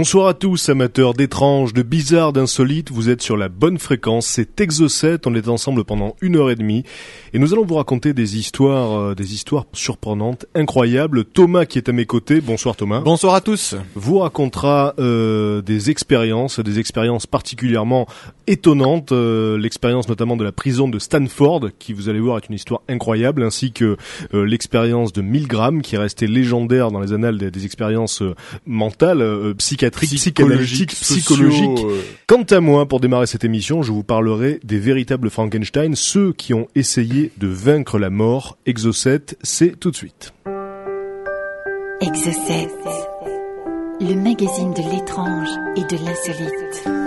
Bonsoir à tous, amateurs d'étranges, de bizarres, d'insolites, vous êtes sur la bonne fréquence, c'est Exocet, on est ensemble pendant une heure et demie, et nous allons vous raconter des histoires, euh, des histoires surprenantes, incroyables. Thomas qui est à mes côtés, bonsoir Thomas. Bonsoir à tous. Vous racontera euh, des expériences, des expériences particulièrement étonnantes, euh, l'expérience notamment de la prison de Stanford, qui vous allez voir est une histoire incroyable, ainsi que euh, l'expérience de Milgram, qui est restée légendaire dans les annales des, des expériences euh, mentales, euh, psychiatriques, psychanalytiques, psychologiques. sociaux, euh, Quant à moi, pour démarrer cette émission, je vous parlerai des véritables Frankenstein, ceux qui ont essayé de vaincre la mort. Exocet, c'est tout de suite. Exocet, le magazine de l'étrange et de l'insolite.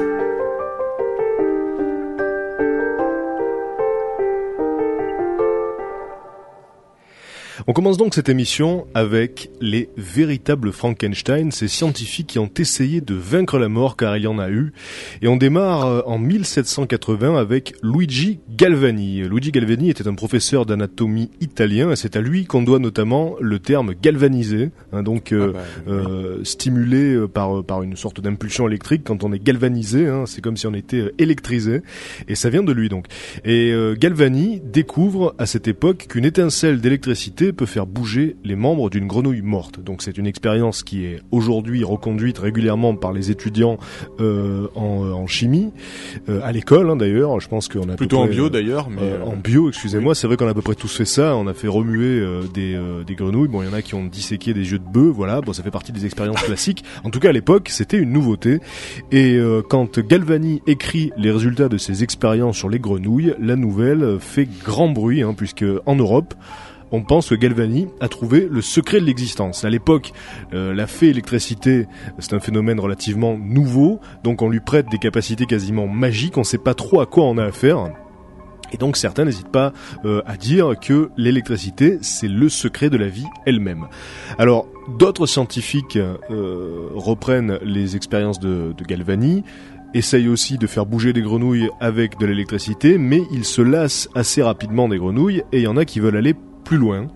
On commence donc cette émission avec les véritables Frankenstein, ces scientifiques qui ont essayé de vaincre la mort car il y en a eu. Et on démarre euh, en 1780 avec Luigi Galvani. Luigi Galvani était un professeur d'anatomie italien et c'est à lui qu'on doit notamment le terme galvanisé, hein, donc euh, Ah bah, euh, stimulé euh, par, par une sorte d'impulsion électrique. Quand on est galvanisé, hein, c'est comme si on était électrisé. Et ça vient de lui donc. Et euh, Galvani découvre à cette époque qu'une étincelle d'électricité peut faire bouger les membres d'une grenouille morte. Donc c'est une expérience qui est aujourd'hui reconduite régulièrement par les étudiants euh, en, en chimie, euh, à l'école hein, d'ailleurs. Je pense qu'on a Plutôt en bio euh, d'ailleurs, mais euh, euh, en bio, excusez-moi, c'est vrai qu'on a à peu près tous fait ça. On a fait remuer euh, des, euh, des grenouilles. Bon, il y en a qui ont disséqué des yeux de bœuf. Voilà, bon, ça fait partie des expériences classiques. En tout cas, à l'époque, c'était une nouveauté. Et euh, quand Galvani écrit les résultats de ses expériences sur les grenouilles, la nouvelle fait grand bruit, hein, puisque en Europe, on pense que Galvani a trouvé le secret de l'existence. À l'époque, euh, la fée électricité, c'est un phénomène relativement nouveau, donc on lui prête des capacités quasiment magiques, on ne sait pas trop à quoi on a affaire. Et donc certains n'hésitent pas euh, à dire que l'électricité, c'est le secret de la vie elle-même. Alors, d'autres scientifiques euh, reprennent les expériences de, de Galvani, essayent aussi de faire bouger des grenouilles avec de l'électricité, mais ils se lassent assez rapidement des grenouilles, et il y en a qui veulent aller plus loin.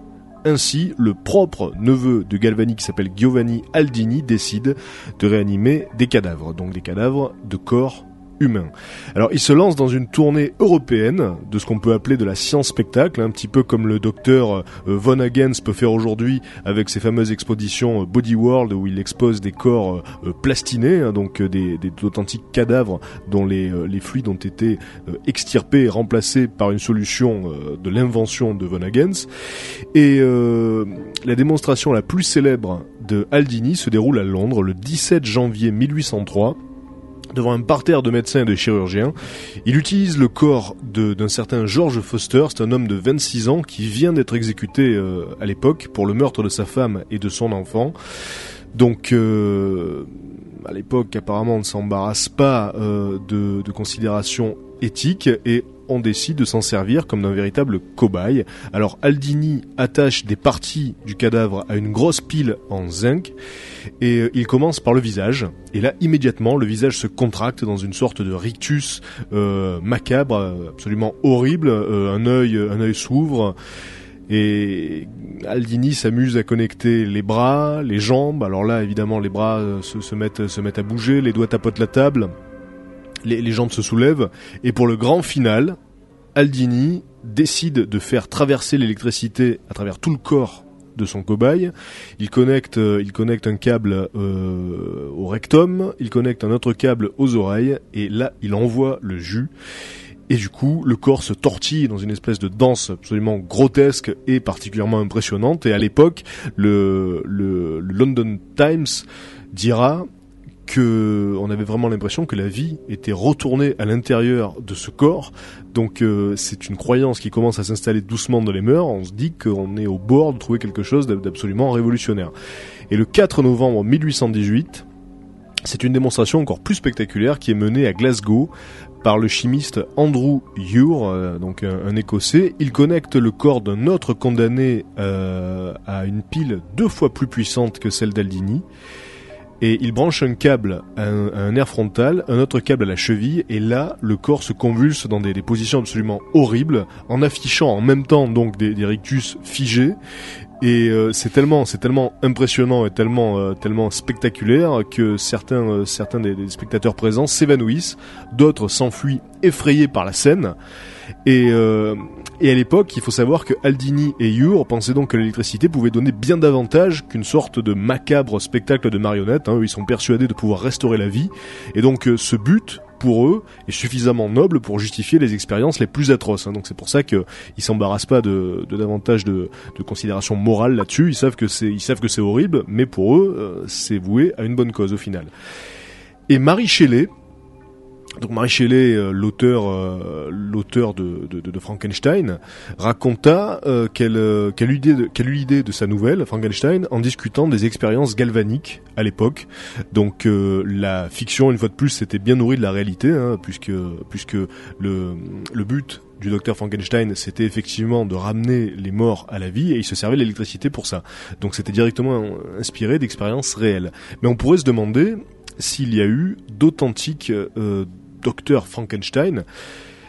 Ainsi, le propre neveu de Galvani qui s'appelle Giovanni Aldini décide de réanimer des cadavres, donc des cadavres de corps humains. Alors, il se lance dans une tournée européenne de ce qu'on peut appeler de la science-spectacle, un petit peu comme le docteur euh, Von Hagens peut faire aujourd'hui avec ses fameuses expositions euh, Body World où il expose des corps euh, plastinés, hein, donc des, authentiques cadavres dont les, fluides ont été extirpés et remplacés par une solution de l'invention de Von Hagens. Et la démonstration la plus célèbre de Aldini se déroule à Londres le 17 janvier 1803 devant un parterre de médecins et de chirurgiens. Il utilise le corps d'un certain George Foster, c'est un homme de 26 ans qui vient d'être exécuté euh, à l'époque pour le meurtre de sa femme et de son enfant. Donc, euh, à l'époque, apparemment, on ne s'embarrasse pas euh, de, de considérations éthiques et on décide de s'en servir comme d'un véritable cobaye. Alors Aldini attache des parties du cadavre à une grosse pile en zinc et euh, il commence par le visage. Et là, immédiatement, le visage se contracte dans une sorte de rictus euh, macabre, absolument horrible. Euh, un œil, s'ouvre. Et Aldini s'amuse à connecter les bras, les jambes. Alors là, évidemment, les bras se, mettent, à bouger, les doigts tapotent la table, les jambes se soulèvent. Et pour le grand final, Aldini décide de faire traverser l'électricité à travers tout le corps de son cobaye. Il connecte, euh, un câble euh, au rectum, il connecte un autre câble aux oreilles, et là, il envoie le jus. Et du coup, le corps se tortille dans une espèce de danse absolument grotesque et particulièrement impressionnante. Et à l'époque, le London Times dira que on avait vraiment l'impression que la vie était retournée à l'intérieur de ce corps. Donc euh, c'est une croyance qui commence à s'installer doucement dans les mœurs. On se dit qu'on est au bord de trouver quelque chose d'ab- d'absolument révolutionnaire. Et le 4 novembre 1818, C'est une démonstration encore plus spectaculaire qui est menée à Glasgow par le chimiste Andrew Ure, euh, donc un, un, Écossais. Il connecte le corps d'un autre condamné euh, à une pile deux fois plus puissante que celle d'Aldini. Et il branche un câble à un, à un, nerf frontal, un autre câble à la cheville, et là, le corps se convulse dans des, positions absolument horribles, en affichant en même temps donc des, rictus figés, et euh, c'est tellement, c'est tellement impressionnant et tellement, euh, tellement spectaculaire que certains, euh, certains des, spectateurs présents s'évanouissent, d'autres s'enfuient effrayés par la scène. Et, euh, et à l'époque, il faut savoir que Aldini et Ure pensaient donc que l'électricité pouvait donner bien davantage qu'une sorte de macabre spectacle de marionnettes. Hein. Ils sont persuadés de pouvoir restaurer la vie. Et donc ce but pour eux est suffisamment noble pour justifier les expériences les plus atroces. Hein. Donc c'est pour ça qu'ils s'embarrassent pas de, de davantage de, de considérations morales là-dessus. Ils savent que c'est ils savent que c'est horrible, mais pour eux euh, c'est voué à une bonne cause au final. Et Marie Shelley, donc Marie Shelley, euh, l'auteur, euh, l'auteur de, Frankenstein, raconta euh, qu'elle, qu'elle, eut l'idée de, sa nouvelle Frankenstein en discutant des expériences galvaniques à l'époque. Donc la fiction, une fois de plus, c'était bien nourri de la réalité, hein, puisque puisque le le but du docteur Frankenstein, c'était effectivement de ramener les morts à la vie et il se servait de l'électricité pour ça. Donc c'était directement inspiré d'expériences réelles. Mais on pourrait se demander s'il y a eu d'authentiques euh, docteur Frankenstein,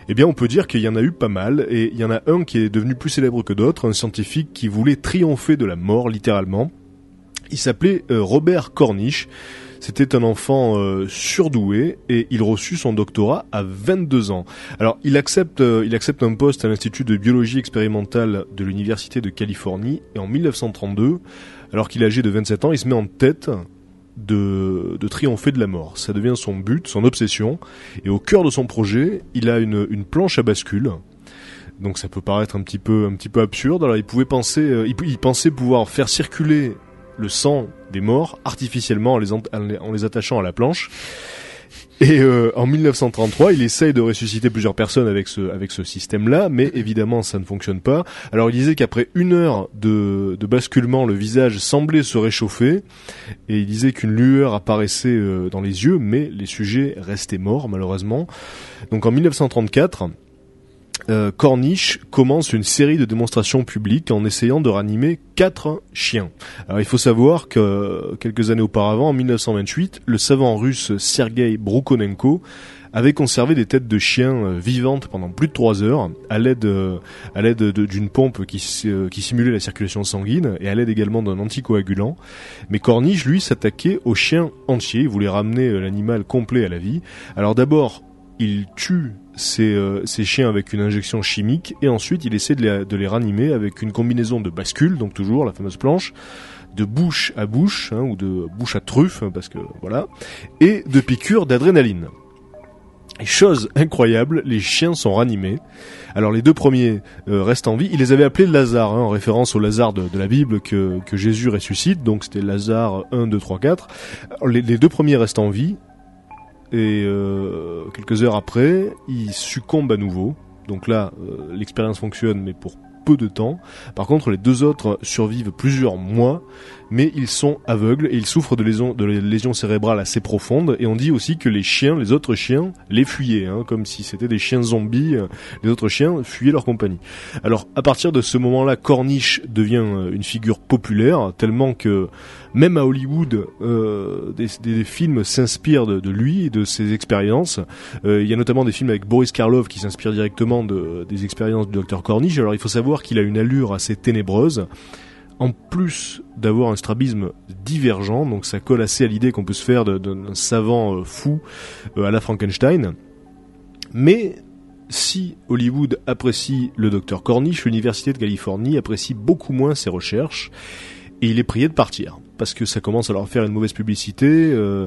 eh bien on peut dire qu'il y en a eu pas mal, et il y en a un qui est devenu plus célèbre que d'autres, un scientifique qui voulait triompher de la mort, littéralement. Il s'appelait euh, Robert Cornish. C'était un enfant euh, surdoué et il reçut son doctorat à 22 ans. Alors il accepte, euh, il accepte un poste à l'Institut de biologie expérimentale de l'Université de Californie et en 1932, alors qu'il est âgé de 27 ans, il se met en tête de, de, triompher de la mort. Ça devient son but, son obsession. Et au cœur de son projet, il a une, une planche à bascule. Donc ça peut paraître un petit peu, un petit peu absurde. Alors il pouvait penser, euh, il, pensait pouvoir faire circuler le sang des morts artificiellement en les, en les attachant à la planche. Et euh, en 1933, il essaye de ressusciter plusieurs personnes avec ce avec ce système-là, mais évidemment ça ne fonctionne pas. Alors il disait qu'après une heure de, de basculement, le visage semblait se réchauffer, et il disait qu'une lueur apparaissait euh, dans les yeux, mais les sujets restaient morts malheureusement. Donc en 1934 euh, Corniche commence une série de démonstrations publiques en essayant de ranimer quatre chiens. Alors il faut savoir que quelques années auparavant, en 1928, le savant russe Sergei Brukonenko avait conservé des têtes de chiens vivantes pendant plus de trois heures à l'aide à l'aide d'une pompe qui, qui simulait la circulation sanguine et à l'aide également d'un anticoagulant. Mais Corniche, lui, s'attaquait aux chiens entiers, il voulait ramener l'animal complet à la vie. Alors d'abord, il tue ces, euh, chiens avec une injection chimique et ensuite il essaie de les, de les, ranimer avec une combinaison de bascule, donc toujours la fameuse planche, de bouche à bouche hein, ou de bouche à truffe hein, parce que voilà, et de piqûres d'adrénaline. Et chose incroyable, les chiens sont ranimés. Alors les deux premiers euh, restent en vie. Il les avait appelés Lazare, hein, en référence au Lazare de, la Bible que, que, Jésus ressuscite. Donc c'était Lazare 1, 2, 3, 4. Alors, les, les deux premiers restent en vie et euh, quelques heures après, il succombe à nouveau. Donc là, euh, l'expérience fonctionne, mais pour peu de temps. Par contre, les deux autres survivent plusieurs mois, mais ils sont aveugles et ils souffrent de lésions, cérébrales assez profondes. Et on dit aussi que les chiens, les autres chiens, les fuyaient, hein, comme si c'était des chiens zombies. Les autres chiens fuyaient leur compagnie. Alors, à partir de ce moment-là, Corniche devient une figure populaire, tellement que même à Hollywood, euh, des, films s'inspirent de, lui et de ses expériences. Euh, il y a notamment des films avec Boris Karloff qui s'inspirent directement de, des expériences du docteur Corniche. Alors il faut savoir qu'il a une allure assez ténébreuse. En plus d'avoir un strabisme divergent, donc ça colle assez à l'idée qu'on peut se faire d'un savant euh, fou euh, à la Frankenstein. Mais si Hollywood apprécie le docteur Corniche, l'Université de Californie apprécie beaucoup moins ses recherches et il est prié de partir parce que ça commence à leur faire une mauvaise publicité. Euh,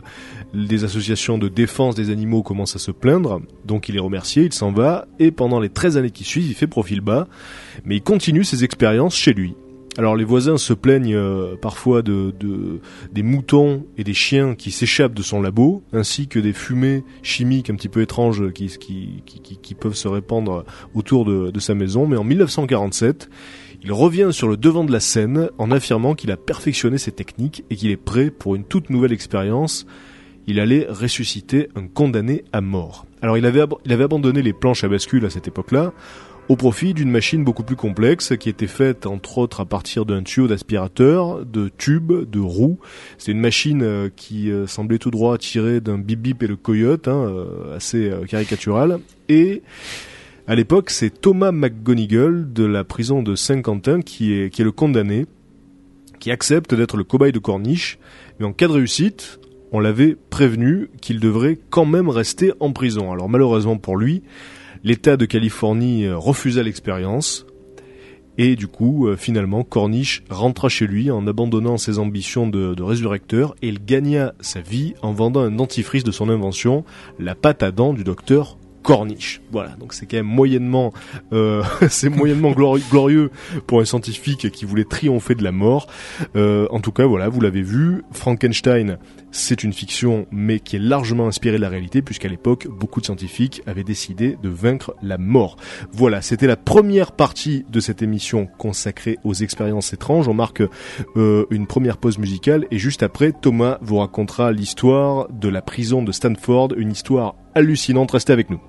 les associations de défense des animaux commencent à se plaindre, donc il est remercié, il s'en va, et pendant les 13 années qui suivent, il fait profil bas, mais il continue ses expériences chez lui. Alors les voisins se plaignent euh, parfois de, de, des moutons et des chiens qui s'échappent de son labo, ainsi que des fumées chimiques un petit peu étranges qui, peuvent se répandre autour de, de sa maison. Mais en 1947, il revient sur le devant de la scène en affirmant qu'il a perfectionné ses techniques et qu'il est prêt pour une toute nouvelle expérience. il allait ressusciter un condamné à mort. Alors il avait, abandonné les planches à bascule à cette époque-là au profit d'une machine beaucoup plus complexe qui était faite entre autres à partir d'un tuyau d'aspirateur, de tubes, de roues. C'est une machine euh, qui euh, semblait tout droit tirée d'un bip bip et le coyote, hein, euh, assez caricatural. Et à l'époque, c'est Thomas McGonigal de la prison de Saint-Quentin qui est, le condamné, qui accepte d'être le cobaye de Corniche. Mais en cas de réussite, on l'avait prévenu qu'il devrait quand même rester en prison. Alors malheureusement pour lui, L'État de Californie euh, refusa l'expérience. Et du coup, euh, finalement, Corniche rentra chez lui en abandonnant ses ambitions de, de, résurrecteur et il gagna sa vie en vendant un dentifrice de son invention, la pâte à dents du docteur corniche. Voilà, donc c'est quand même moyennement, euh, c'est moyennement glorieux pour un scientifique qui voulait triompher de la mort. Euh, en tout cas, voilà, vous l'avez vu, Frankenstein, c'est une fiction, mais qui est largement inspirée de la réalité, puisqu'à l'époque, beaucoup de scientifiques avaient décidé de vaincre la mort. Voilà, c'était la première partie de cette émission consacrée aux expériences étranges. On marque euh, une première pause musicale, et juste après, Thomas vous racontera l'histoire de la prison de Stanford, une histoire hallucinante. Restez avec nous.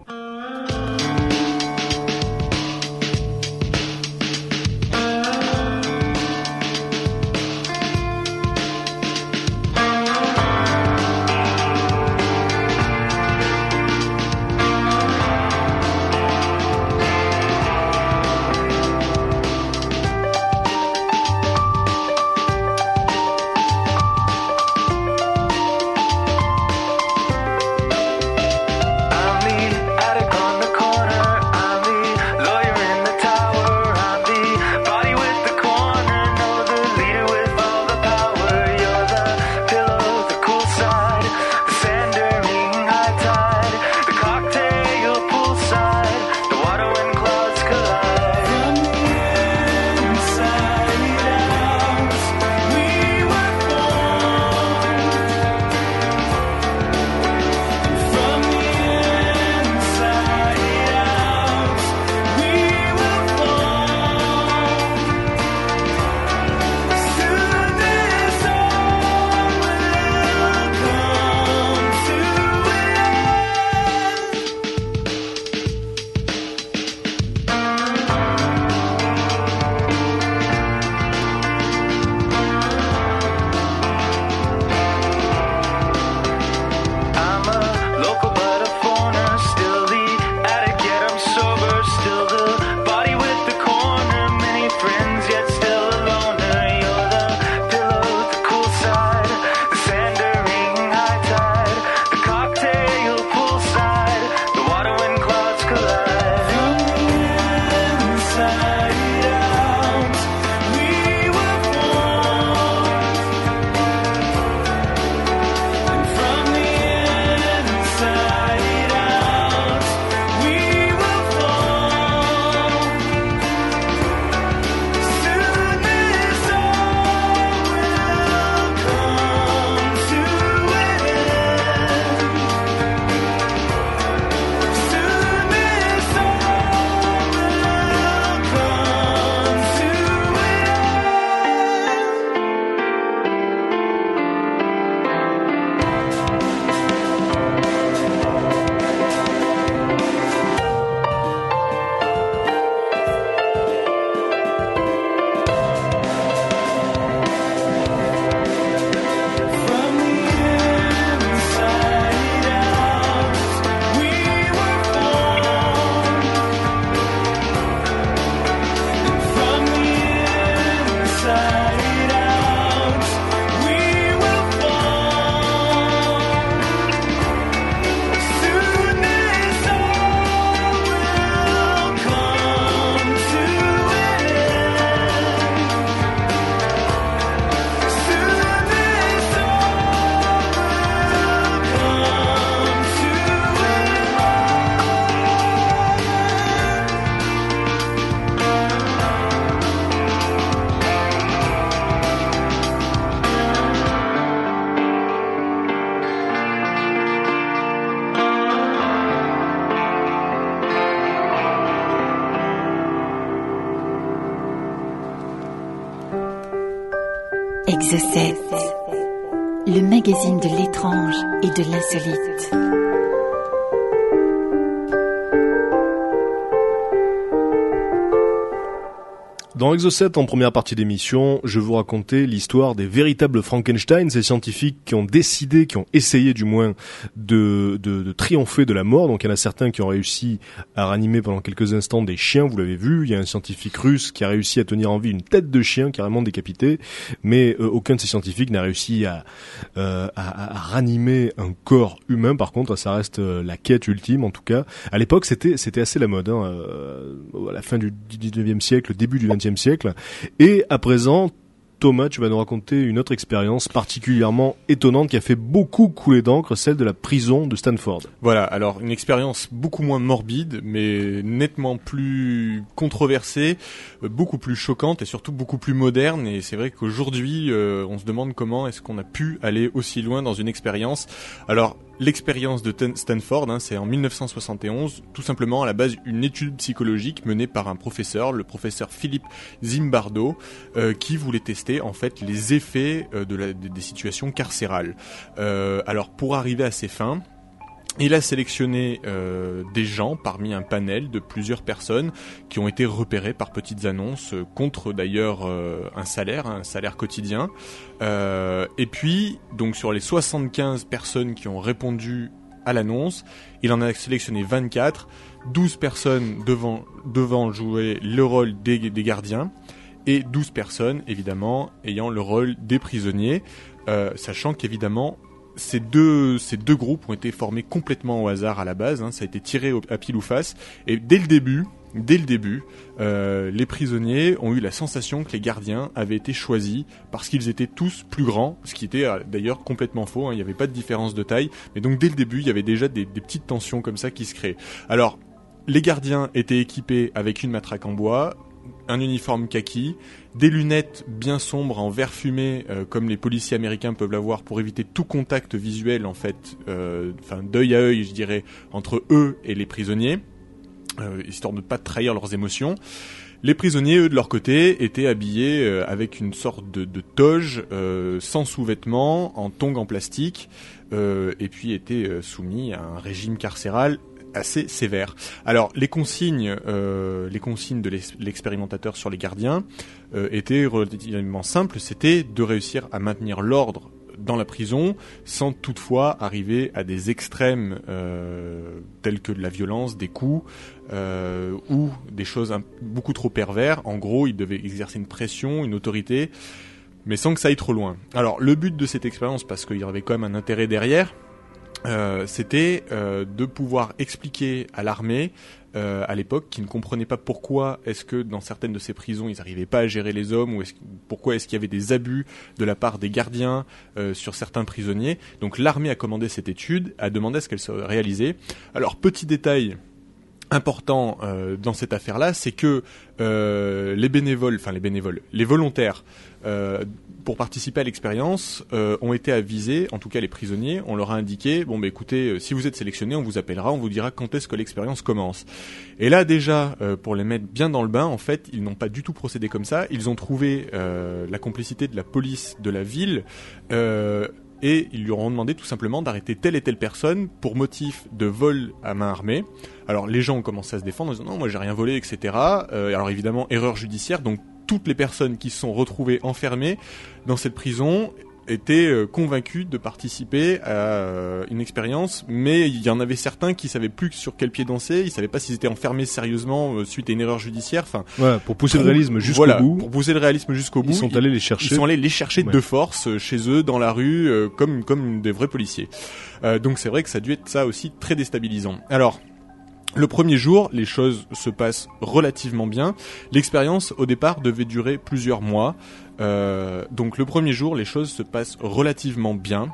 7, le magazine de l'étrange et de l'insolite. Dans Exo7, en première partie d'émission, je vous racontais l'histoire des véritables Frankenstein, ces scientifiques qui ont décidé, qui ont essayé du moins de, de, de triompher de la mort. Donc il y en a certains qui ont réussi à ranimer pendant quelques instants des chiens, vous l'avez vu. Il y a un scientifique russe qui a réussi à tenir en vie une tête de chien carrément décapitée, mais euh, aucun de ces scientifiques n'a réussi à, euh, à, à, ranimer un corps humain. Par contre, ça reste euh, la quête ultime en tout cas. À l'époque, c'était assez la mode. Hein, à la fin du 19e siècle, début du 20 siècle. Et à présent, Thomas, tu vas nous raconter une autre expérience particulièrement étonnante qui a fait beaucoup couler d'encre, celle de la prison de Stanford. Voilà, alors une expérience beaucoup moins morbide, mais nettement plus controversée, beaucoup plus choquante et surtout beaucoup plus moderne. Et c'est vrai qu'aujourd'hui, euh, on se demande comment est-ce qu'on a pu aller aussi loin dans une expérience. Alors, l'expérience de Stanford, hein, c'est en 1971, tout simplement à la base une étude psychologique menée par un professeur, le professeur Philippe Zimbardo, euh, qui voulait tester en fait les effets euh, des situations carcérales. Euh, alors pour arriver à ces fins, il a sélectionné euh, des gens parmi un panel de plusieurs personnes qui ont été repérées par petites annonces euh, contre d'ailleurs euh, un salaire, un salaire quotidien. Et puis, donc sur les 75 personnes qui ont répondu à l'annonce, il en a sélectionné 24, 12 personnes devant, jouer le rôle des, gardiens et 12 personnes évidemment ayant le rôle des prisonniers, sachant qu'évidemment ces deux, ces deux groupes ont été formés complètement au hasard à la base, hein, ça a été tiré à pile ou face, et dès le début, euh, les prisonniers ont eu la sensation que les gardiens avaient été choisis parce qu'ils étaient tous plus grands, ce qui était euh, d'ailleurs complètement faux, hein, il n'y avait pas de différence de taille, mais donc dès le début, il y avait déjà des, petites tensions comme ça qui se créent. Alors, les gardiens étaient équipés avec une matraque en bois, un uniforme kaki, des lunettes bien sombres en vert fumé, euh, comme les policiers américains peuvent l'avoir pour éviter tout contact visuel en fait, euh, enfin d'œil à œil, je dirais, entre eux et les prisonniers, euh, histoire de ne pas trahir leurs émotions. Les prisonniers, eux, de leur côté, étaient habillés avec une sorte de, toge sans sous-vêtements, en tongs en plastique, et puis étaient soumis à un régime carcéral assez sévère. Alors les consignes, euh, les consignes de l'expérimentateur sur les gardiens euh, étaient relativement simples. C'était de réussir à maintenir l'ordre dans la prison sans toutefois arriver à des extrêmes euh, tels que de la violence, des coups euh, ou des choses beaucoup trop pervers. En gros, il devait exercer une pression, une autorité, mais sans que ça aille trop loin. Alors le but de cette expérience, parce qu'il y avait quand même un intérêt derrière, euh, c'était euh, de pouvoir expliquer à l'armée euh, à l'époque qui ne comprenait pas pourquoi est-ce que dans certaines de ces prisons ils n'arrivaient pas à gérer les hommes ou est-ce, pourquoi est-ce qu'il y avait des abus de la part des gardiens euh, sur certains prisonniers. Donc l'armée a commandé cette étude, a demandé à ce qu'elle soit réalisée. Alors petit détail important euh, dans cette affaire-là, c'est que euh, les bénévoles, enfin les bénévoles, les volontaires euh, pour participer à l'expérience euh, ont été avisés, en tout cas les prisonniers, on leur a indiqué bon bah écoutez, euh, si vous êtes sélectionné, on vous appellera, on vous dira quand est-ce que l'expérience commence. Et là déjà, euh, pour les mettre bien dans le bain, en fait, ils n'ont pas du tout procédé comme ça. Ils ont trouvé la complicité de la police de la ville. Et ils lui auront demandé tout simplement d'arrêter telle et telle personne pour motif de vol à main armée. Alors les gens ont commencé à se défendre en disant non moi j'ai rien volé etc. Euh, alors évidemment erreur judiciaire donc toutes les personnes qui se sont retrouvées enfermées dans cette prison étaient euh, convaincus de participer à euh, une expérience, mais il y en avait certains qui savaient plus sur quel pied danser, ils savaient pas s'ils étaient enfermés sérieusement suite à une erreur judiciaire. Enfin, Ouais, pour pousser le réalisme jusqu'au voilà, bout, pour pousser le réalisme jusqu'au bout, ils sont ils- allés les ils chercher. sont allés les chercher Ouais. de force chez eux, dans la rue, euh, comme comme des vrais policiers. Euh, donc c'est vrai que ça a dû être ça aussi très déstabilisant. Alors. Le premier jour, les choses se passent relativement bien. L'expérience, au départ, devait durer plusieurs mois. Euh, donc le premier jour, les choses se passent relativement bien.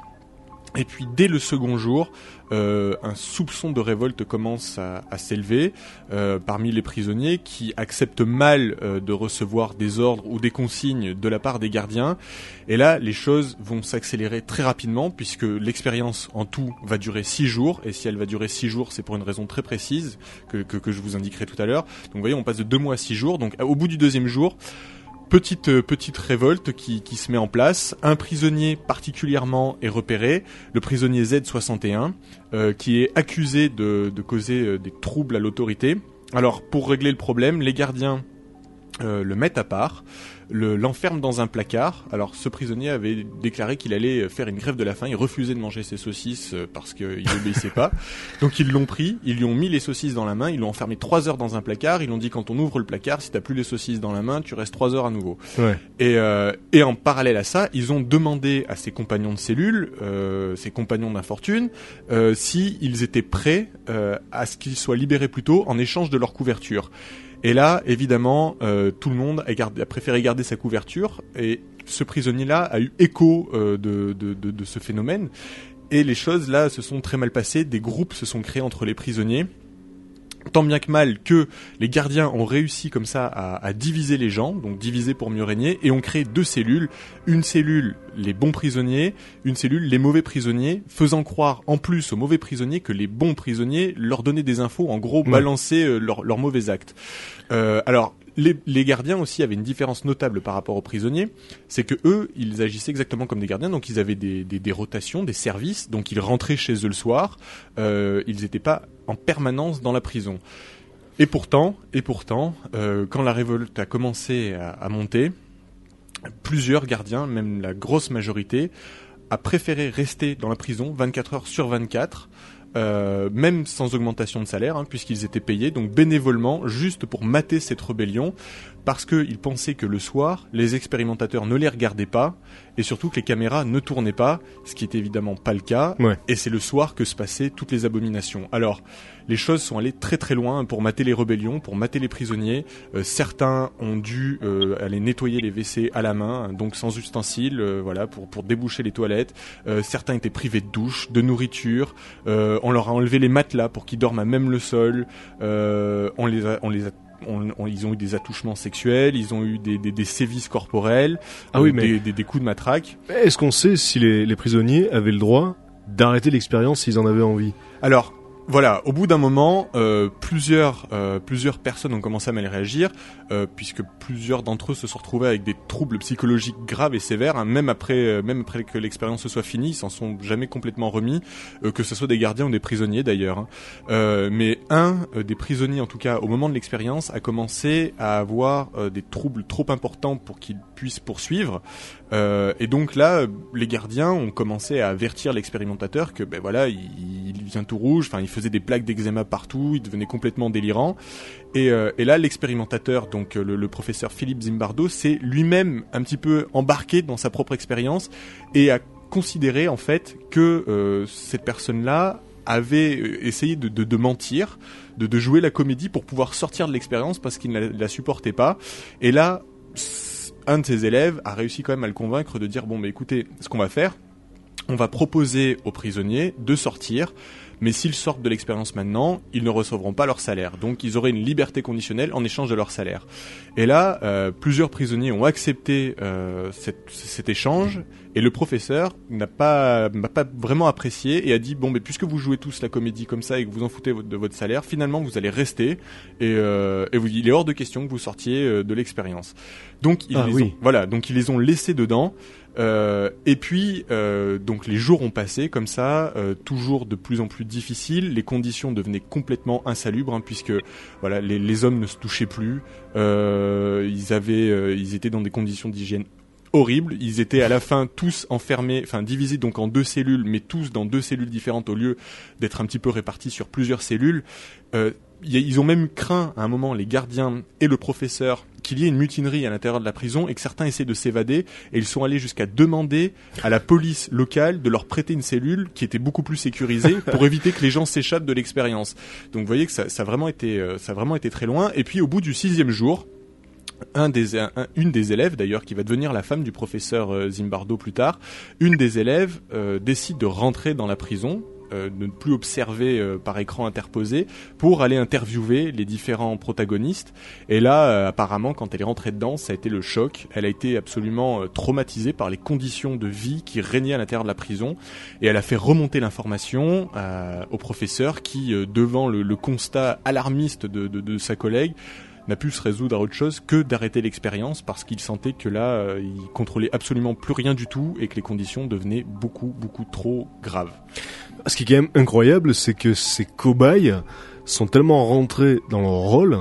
Et puis dès le second jour, euh, un soupçon de révolte commence à, s'élever euh, parmi les prisonniers qui acceptent mal euh, de recevoir des ordres ou des consignes de la part des gardiens. Et là, les choses vont s'accélérer très rapidement puisque l'expérience en tout va durer six jours. Et si elle va durer six jours, c'est pour une raison très précise que, que, que je vous indiquerai tout à l'heure. Donc vous voyez, on passe de deux mois à six jours. Donc au bout du deuxième jour, petite euh, petite révolte qui, qui se met en place. Un prisonnier particulièrement est repéré, le prisonnier Z61, euh, qui est accusé de, de causer euh, des troubles à l'autorité. Alors pour régler le problème, les gardiens le mettent à part, le- l'enferment dans un placard. Alors ce prisonnier avait déclaré qu'il allait faire une grève de la faim, il refusait de manger ses saucisses euh, parce qu'il n'obéissait pas. Donc ils l'ont pris, ils lui ont mis les saucisses dans la main, ils l'ont enfermé trois heures dans un placard, ils l'ont dit quand on ouvre le placard, si t'as plus les saucisses dans la main, tu restes trois heures à nouveau. Ouais. Et, euh, et en parallèle à ça, ils ont demandé à ses compagnons de cellule, euh, ses compagnons d'infortune, euh, si ils étaient prêts euh, à ce qu'ils soient libérés plus tôt en échange de leur couverture. Et là, évidemment, euh, tout le monde a, préféré garder sa couverture et ce prisonnier-là a eu écho euh, de, de ce phénomène. Et les choses là se sont très mal passées. Des groupes se sont créés entre les prisonniers. Tant bien que mal que les gardiens ont réussi comme ça à, à diviser les gens, donc diviser pour mieux régner, et ont créé deux cellules. Une cellule, les bons prisonniers, une cellule, les mauvais prisonniers, faisant croire en plus aux mauvais prisonniers que les bons prisonniers leur donnaient des infos, en gros balancer euh, leurs leurs mauvais actes. Euh, alors, les, gardiens aussi avaient une différence notable par rapport aux prisonniers, c'est que eux, ils agissaient exactement comme des gardiens, donc ils avaient des, rotations, des services, donc ils rentraient chez eux le soir, euh, ils n'étaient pas en permanence dans la prison. Et pourtant, euh, quand la révolte a commencé à, à monter, plusieurs gardiens, même la grosse majorité, a préféré rester dans la prison 24 heures sur 24, euh, même sans augmentation de salaire, hein, puisqu'ils étaient payés, donc bénévolement, juste pour mater cette rébellion, parce qu'ils pensaient que le soir, les expérimentateurs ne les regardaient pas, et surtout que les caméras ne tournaient pas, ce qui est évidemment pas le cas, Ouais. et c'est le soir que se passaient toutes les abominations. Alors, les choses sont allées très très loin pour mater les rébellions, pour mater les prisonniers. Euh, certains ont dû euh, aller nettoyer les WC à la main, donc sans ustensiles, euh, voilà, pour pour déboucher les toilettes. Certains étaient privés de douche, de nourriture. On leur a enlevé les matelas pour qu'ils dorment à même le sol. On les a, on les a on- on- ils ont eu des attouchements sexuels, ils ont eu des, des, des sévices corporels, Ah oui, euh, mais- des, des, des coups de matraque. Est-ce qu'on sait si les, les prisonniers avaient le droit d'arrêter l'expérience s'ils en avaient envie? Alors voilà, au bout d'un moment, euh, plusieurs euh, plusieurs personnes ont commencé à mal réagir, euh, puisque plusieurs d'entre eux se sont retrouvés avec des troubles psychologiques graves et sévères, hein, même après même après que l'expérience se soit finie, ils s'en sont jamais complètement remis, que ce soit des gardiens ou des prisonniers d'ailleurs. hein. Mais un des prisonniers, en tout cas au moment de l'expérience, a commencé à avoir des troubles trop importants pour qu'il puisse poursuivre. Euh, et donc là, les gardiens ont commencé à avertir l'expérimentateur que ben voilà, il, il vient tout rouge, enfin il faisait des plaques d'eczéma partout, il devenait complètement délirant. Et, euh, là, l'expérimentateur, donc le, professeur Philippe Zimbardo, s'est lui-même un petit peu embarqué dans sa propre expérience et a considéré en fait que euh, cette personne-là avait essayé de, mentir, de, jouer la comédie pour pouvoir sortir de l'expérience parce qu'il ne la, supportait pas. Et là, un de ses élèves a réussi quand même à le convaincre de dire bon, mais écoutez, ce qu'on va faire, on va proposer aux prisonniers de sortir, mais s'ils sortent de l'expérience maintenant, ils ne recevront pas leur salaire. Donc ils auraient une liberté conditionnelle en échange de leur salaire. Et là, euh, plusieurs prisonniers ont accepté euh, cette- cet échange, et le professeur n'a pas, n'a pas vraiment apprécié et a dit bon, mais puisque vous jouez tous la comédie comme ça et que vous en foutez de votre salaire, finalement vous allez rester, et, euh, et vous, il est hors de question que vous sortiez euh, de l'expérience. Donc ils Ah les oui. ont, voilà, donc ils les ont laissés dedans. Euh, et puis, euh, donc les jours ont passé comme ça, euh, toujours de plus en plus difficile. Les conditions devenaient complètement insalubres, hein, puisque voilà, les, les hommes ne se touchaient plus. Ils avaient, ils étaient dans des conditions d'hygiène horribles. Ils étaient à la fin tous enfermés, enfin divisés donc en deux cellules, mais tous dans deux cellules différentes au lieu d'être un petit peu répartis sur plusieurs cellules. Ils ont même craint à un moment les gardiens et le professeur qu'il y ait une mutinerie à l'intérieur de la prison et que certains essaient de s'évader et ils sont allés jusqu'à demander à la police locale de leur prêter une cellule qui était beaucoup plus sécurisée pour éviter que les gens s'échappent de l'expérience. Donc vous voyez que ça, ça a vraiment été euh, ça a vraiment été très loin et puis au bout du sixième jour un des, un- un- une des élèves d'ailleurs qui va devenir la femme du professeur euh, Zimbardo plus tard, une des élèves euh, décide de rentrer dans la prison, euh, de ne plus observer euh, par écran interposé, pour aller interviewer les différents protagonistes. Et là, euh, apparemment, quand elle est rentrée dedans, ça a été le choc. Elle a été absolument euh, traumatisée par les conditions de vie qui régnaient à l'intérieur de la prison, et elle a fait remonter l'information euh, au professeur qui, euh, devant le, le constat alarmiste de, de- de sa collègue, n'a pu se résoudre à autre chose que d'arrêter l'expérience parce qu'il sentait que là, euh, il contrôlait absolument plus rien du tout et que les conditions devenaient beaucoup, beaucoup trop graves. Ce qui est quand même incroyable, c'est que ces cobayes sont tellement rentrés dans leur rôle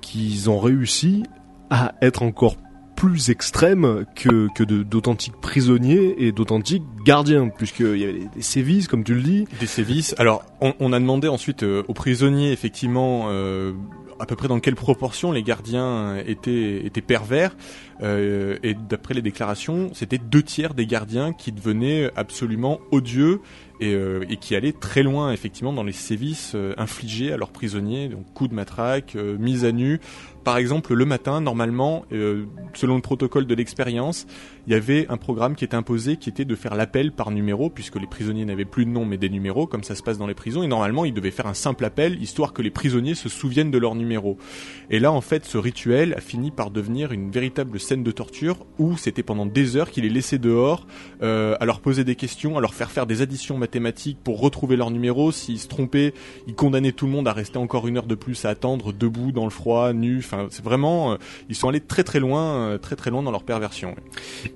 qu'ils ont réussi à être encore plus extrêmes que, que d'authentiques prisonniers et d'authentiques gardiens, puisqu'il y avait des, des sévices, comme tu le dis. Des sévices. Alors, on, on a demandé ensuite euh, aux prisonniers, effectivement, euh, à peu près dans quelle proportion les gardiens étaient, étaient pervers. Euh, et d'après les déclarations, c'était deux tiers des gardiens qui devenaient absolument odieux et, euh, et qui allaient très loin, effectivement, dans les sévices euh, infligés à leurs prisonniers. Donc, coups de matraque, euh, mise à nu. Par exemple, le matin, normalement, euh, selon le protocole de l'expérience, il y avait un programme qui était imposé qui était de faire l'appel par numéro puisque les prisonniers n'avaient plus de nom mais des numéros comme ça se passe dans les prisons et normalement ils devaient faire un simple appel histoire que les prisonniers se souviennent de leur numéro. Et là en fait ce rituel a fini par devenir une véritable scène de torture où c'était pendant des heures qu'il les laissait dehors euh, à leur poser des questions, à leur faire faire des additions mathématiques pour retrouver leur numéro. S'ils se trompaient, ils condamnaient tout le monde à rester encore une heure de plus à attendre debout dans le froid, nu. C'est vraiment euh, ils sont allés très très loin, euh, très très loin dans leur perversion.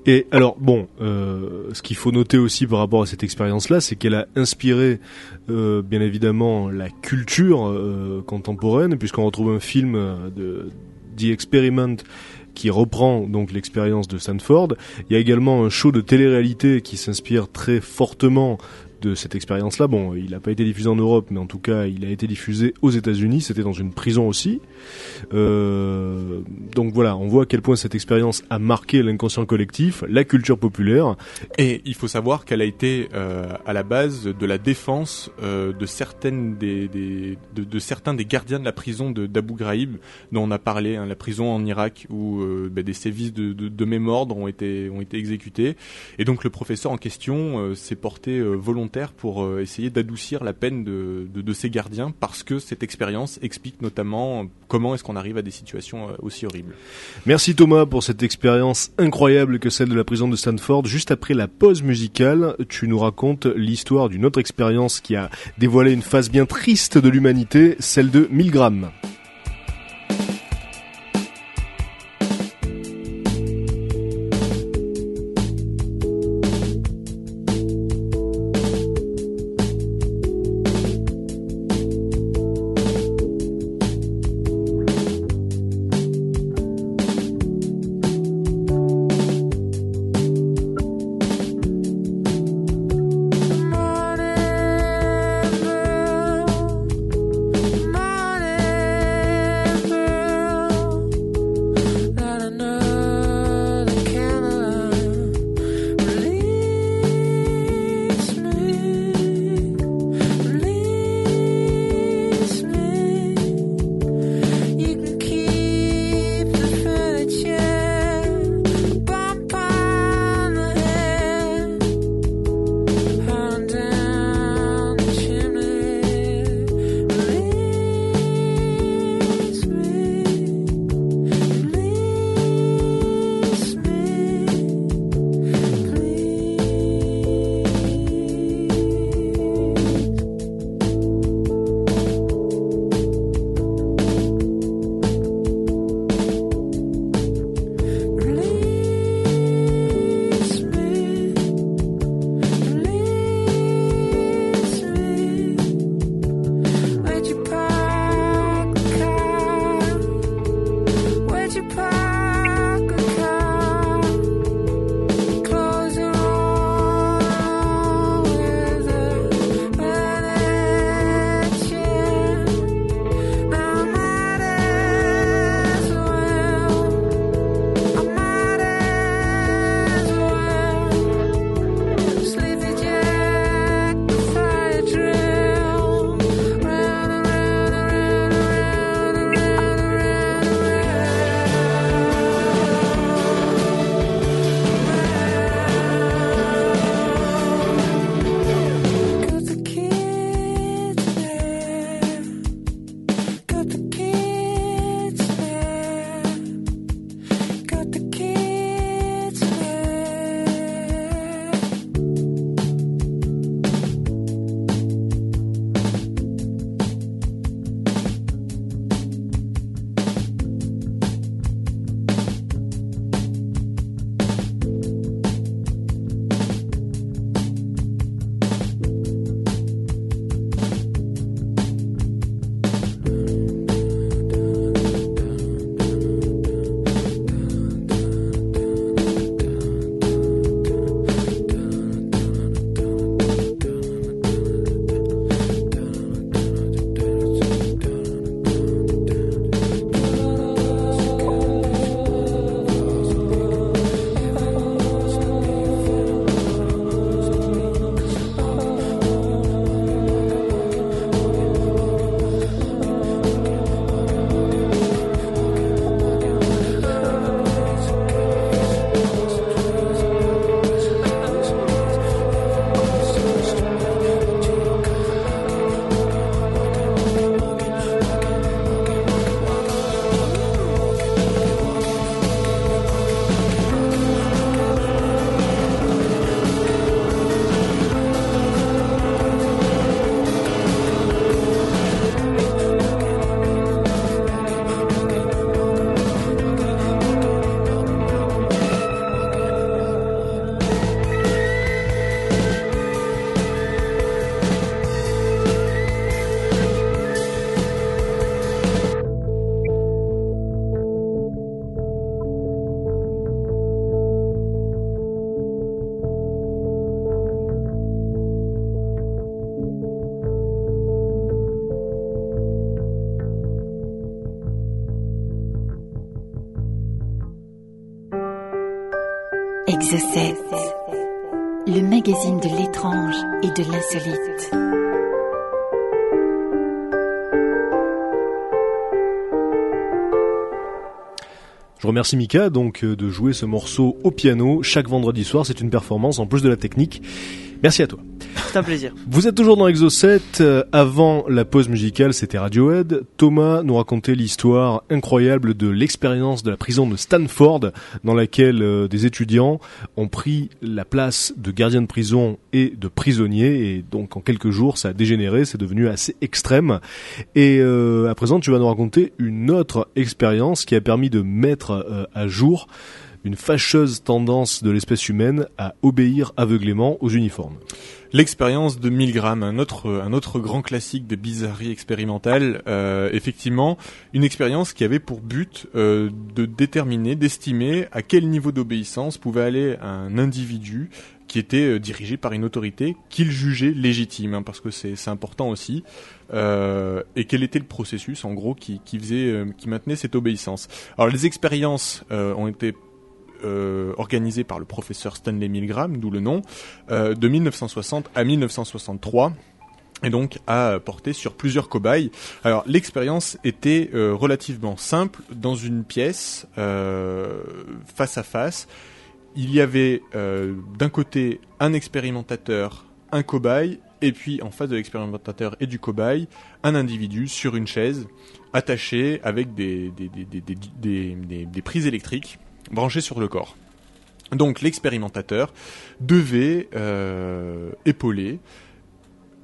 Et alors, bon, euh, ce qu'il faut noter aussi par rapport à cette expérience-là, c'est qu'elle a inspiré, bien évidemment, la culture contemporaine, puisqu'on retrouve un film de The Experiment qui reprend donc l'expérience de Stanford. Il y a également un show de télé-réalité qui s'inspire très fortement de cette expérience-là. Bon, il n'a pas été diffusé en Europe, mais en tout cas, il a été diffusé aux États-Unis. C'était dans une prison aussi. Euh, donc voilà, on voit à quel point cette expérience a marqué l'inconscient collectif, la culture populaire. Et il faut savoir qu'elle a été euh, à la base de la défense euh, de certaines des, des- de, certains des gardiens de la prison d'Abu Ghraib dont on a parlé, hein, la prison en Irak où euh, bah, des sévices de, de, de même ordre ont été ont été exécutés. Et donc le professeur en question euh, s'est porté euh, pour euh, essayer d'adoucir la peine de, de, ces gardiens parce que cette expérience explique notamment euh, comment est-ce qu'on arrive à des situations euh, aussi horribles. Merci Thomas pour cette expérience incroyable que celle de la prison de Stanford. Juste après la pause musicale, tu nous racontes l'histoire d'une autre expérience qui a dévoilé une face bien triste de l'humanité, celle de 1000 grammes. le magazine de l'étrange et de l'insolite. Je remercie Mika donc euh, de jouer ce morceau au piano chaque vendredi soir, c'est une performance en plus de la technique. Merci à toi. C'est un plaisir. Vous êtes toujours dans Exo 7. Euh, Avant la pause musicale, c'était Radiohead. Thomas nous racontait l'histoire incroyable de l'expérience de la prison de Stanford, dans laquelle euh, des étudiants ont pris la place de gardiens de prison et de prisonniers. Et donc, en quelques jours, ça a dégénéré, c'est devenu assez extrême. Et euh, à présent, tu vas nous raconter une autre expérience qui a permis de mettre euh, à jour une fâcheuse tendance de l'espèce humaine à obéir aveuglément aux uniformes. L'expérience de Milgram, un autre, un autre grand classique des bizarreries expérimentales, euh, effectivement, une expérience qui avait pour but euh, de déterminer, d'estimer à quel niveau d'obéissance pouvait aller un individu qui était euh, dirigé par une autorité qu'il jugeait légitime, hein, parce que c'est important aussi, euh, et quel était le processus, en gros, qui, qui faisait, euh, qui maintenait cette obéissance. Alors les expériences euh, ont été euh, organisé par le professeur Stanley Milgram, d'où le nom, euh, de 1960 à 1963 et donc a porté sur plusieurs cobayes. Alors l'expérience était euh, relativement simple dans une pièce face à face. Il y avait d'un côté un expérimentateur, un cobaye, et puis en face de l'expérimentateur et du cobaye, un individu sur une chaise attaché avec des prises électriques branché sur le corps. Donc l'expérimentateur devait euh, épauler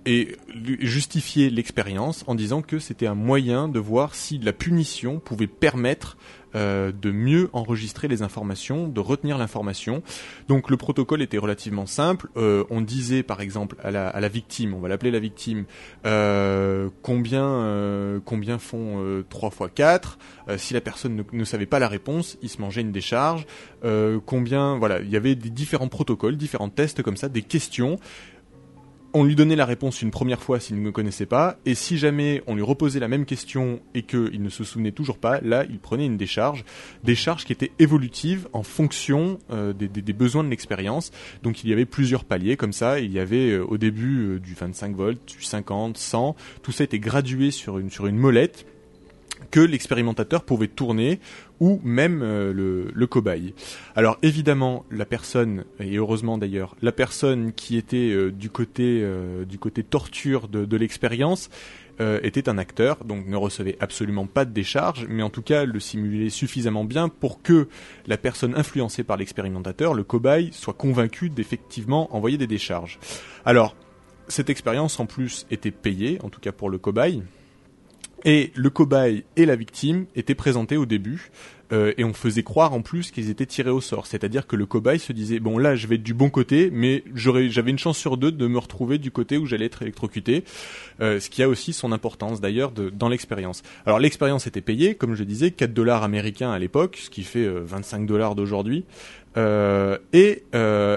et justifier l'expérience en disant que c'était un moyen de voir si la punition pouvait permettre euh, de mieux enregistrer les informations, de retenir l'information. Donc le protocole était relativement simple. Euh, on disait par exemple à la, victime, on va l'appeler la victime, euh, combien combien font euh, 3 fois 4 Euh, Si la personne ne, savait pas la réponse, il se mangeait une décharge. Combien voilà, il y avait des différents protocoles, différents tests comme ça, des questions on lui donnait la réponse une première fois s'il ne connaissait pas, et si jamais on lui reposait la même question et qu'il ne se souvenait toujours pas, là il prenait une décharge, décharge qui était évolutive en fonction euh, des, besoins de l'expérience. Donc il y avait plusieurs paliers comme ça, il y avait euh, au début euh, du 25 volts, du 50, 100, tout ça était gradué sur une, sur une molette que l'expérimentateur pouvait tourner ou même euh, le, cobaye. Alors évidemment, la personne, et heureusement d'ailleurs, la personne qui était euh, du côté euh, du côté torture de, l'expérience était un acteur, donc ne recevait absolument pas de décharge, mais en tout cas le simulait suffisamment bien pour que la personne influencée par l'expérimentateur, le cobaye, soit convaincue d'effectivement envoyer des décharges. Alors, cette expérience en plus était payée, en tout cas pour le cobaye, et le cobaye et la victime étaient présentés au début, euh, et on faisait croire en plus qu'ils étaient tirés au sort. C'est-à-dire que le cobaye se disait bon là je vais être du bon côté, mais j'avais une chance sur deux de me retrouver du côté où j'allais être électrocuté, euh, ce qui a aussi son importance d'ailleurs dans l'expérience. Alors l'expérience était payée, comme je disais, 4 dollars américains à l'époque, ce qui fait euh, 25 dollars d'aujourd'hui, Euh, et euh,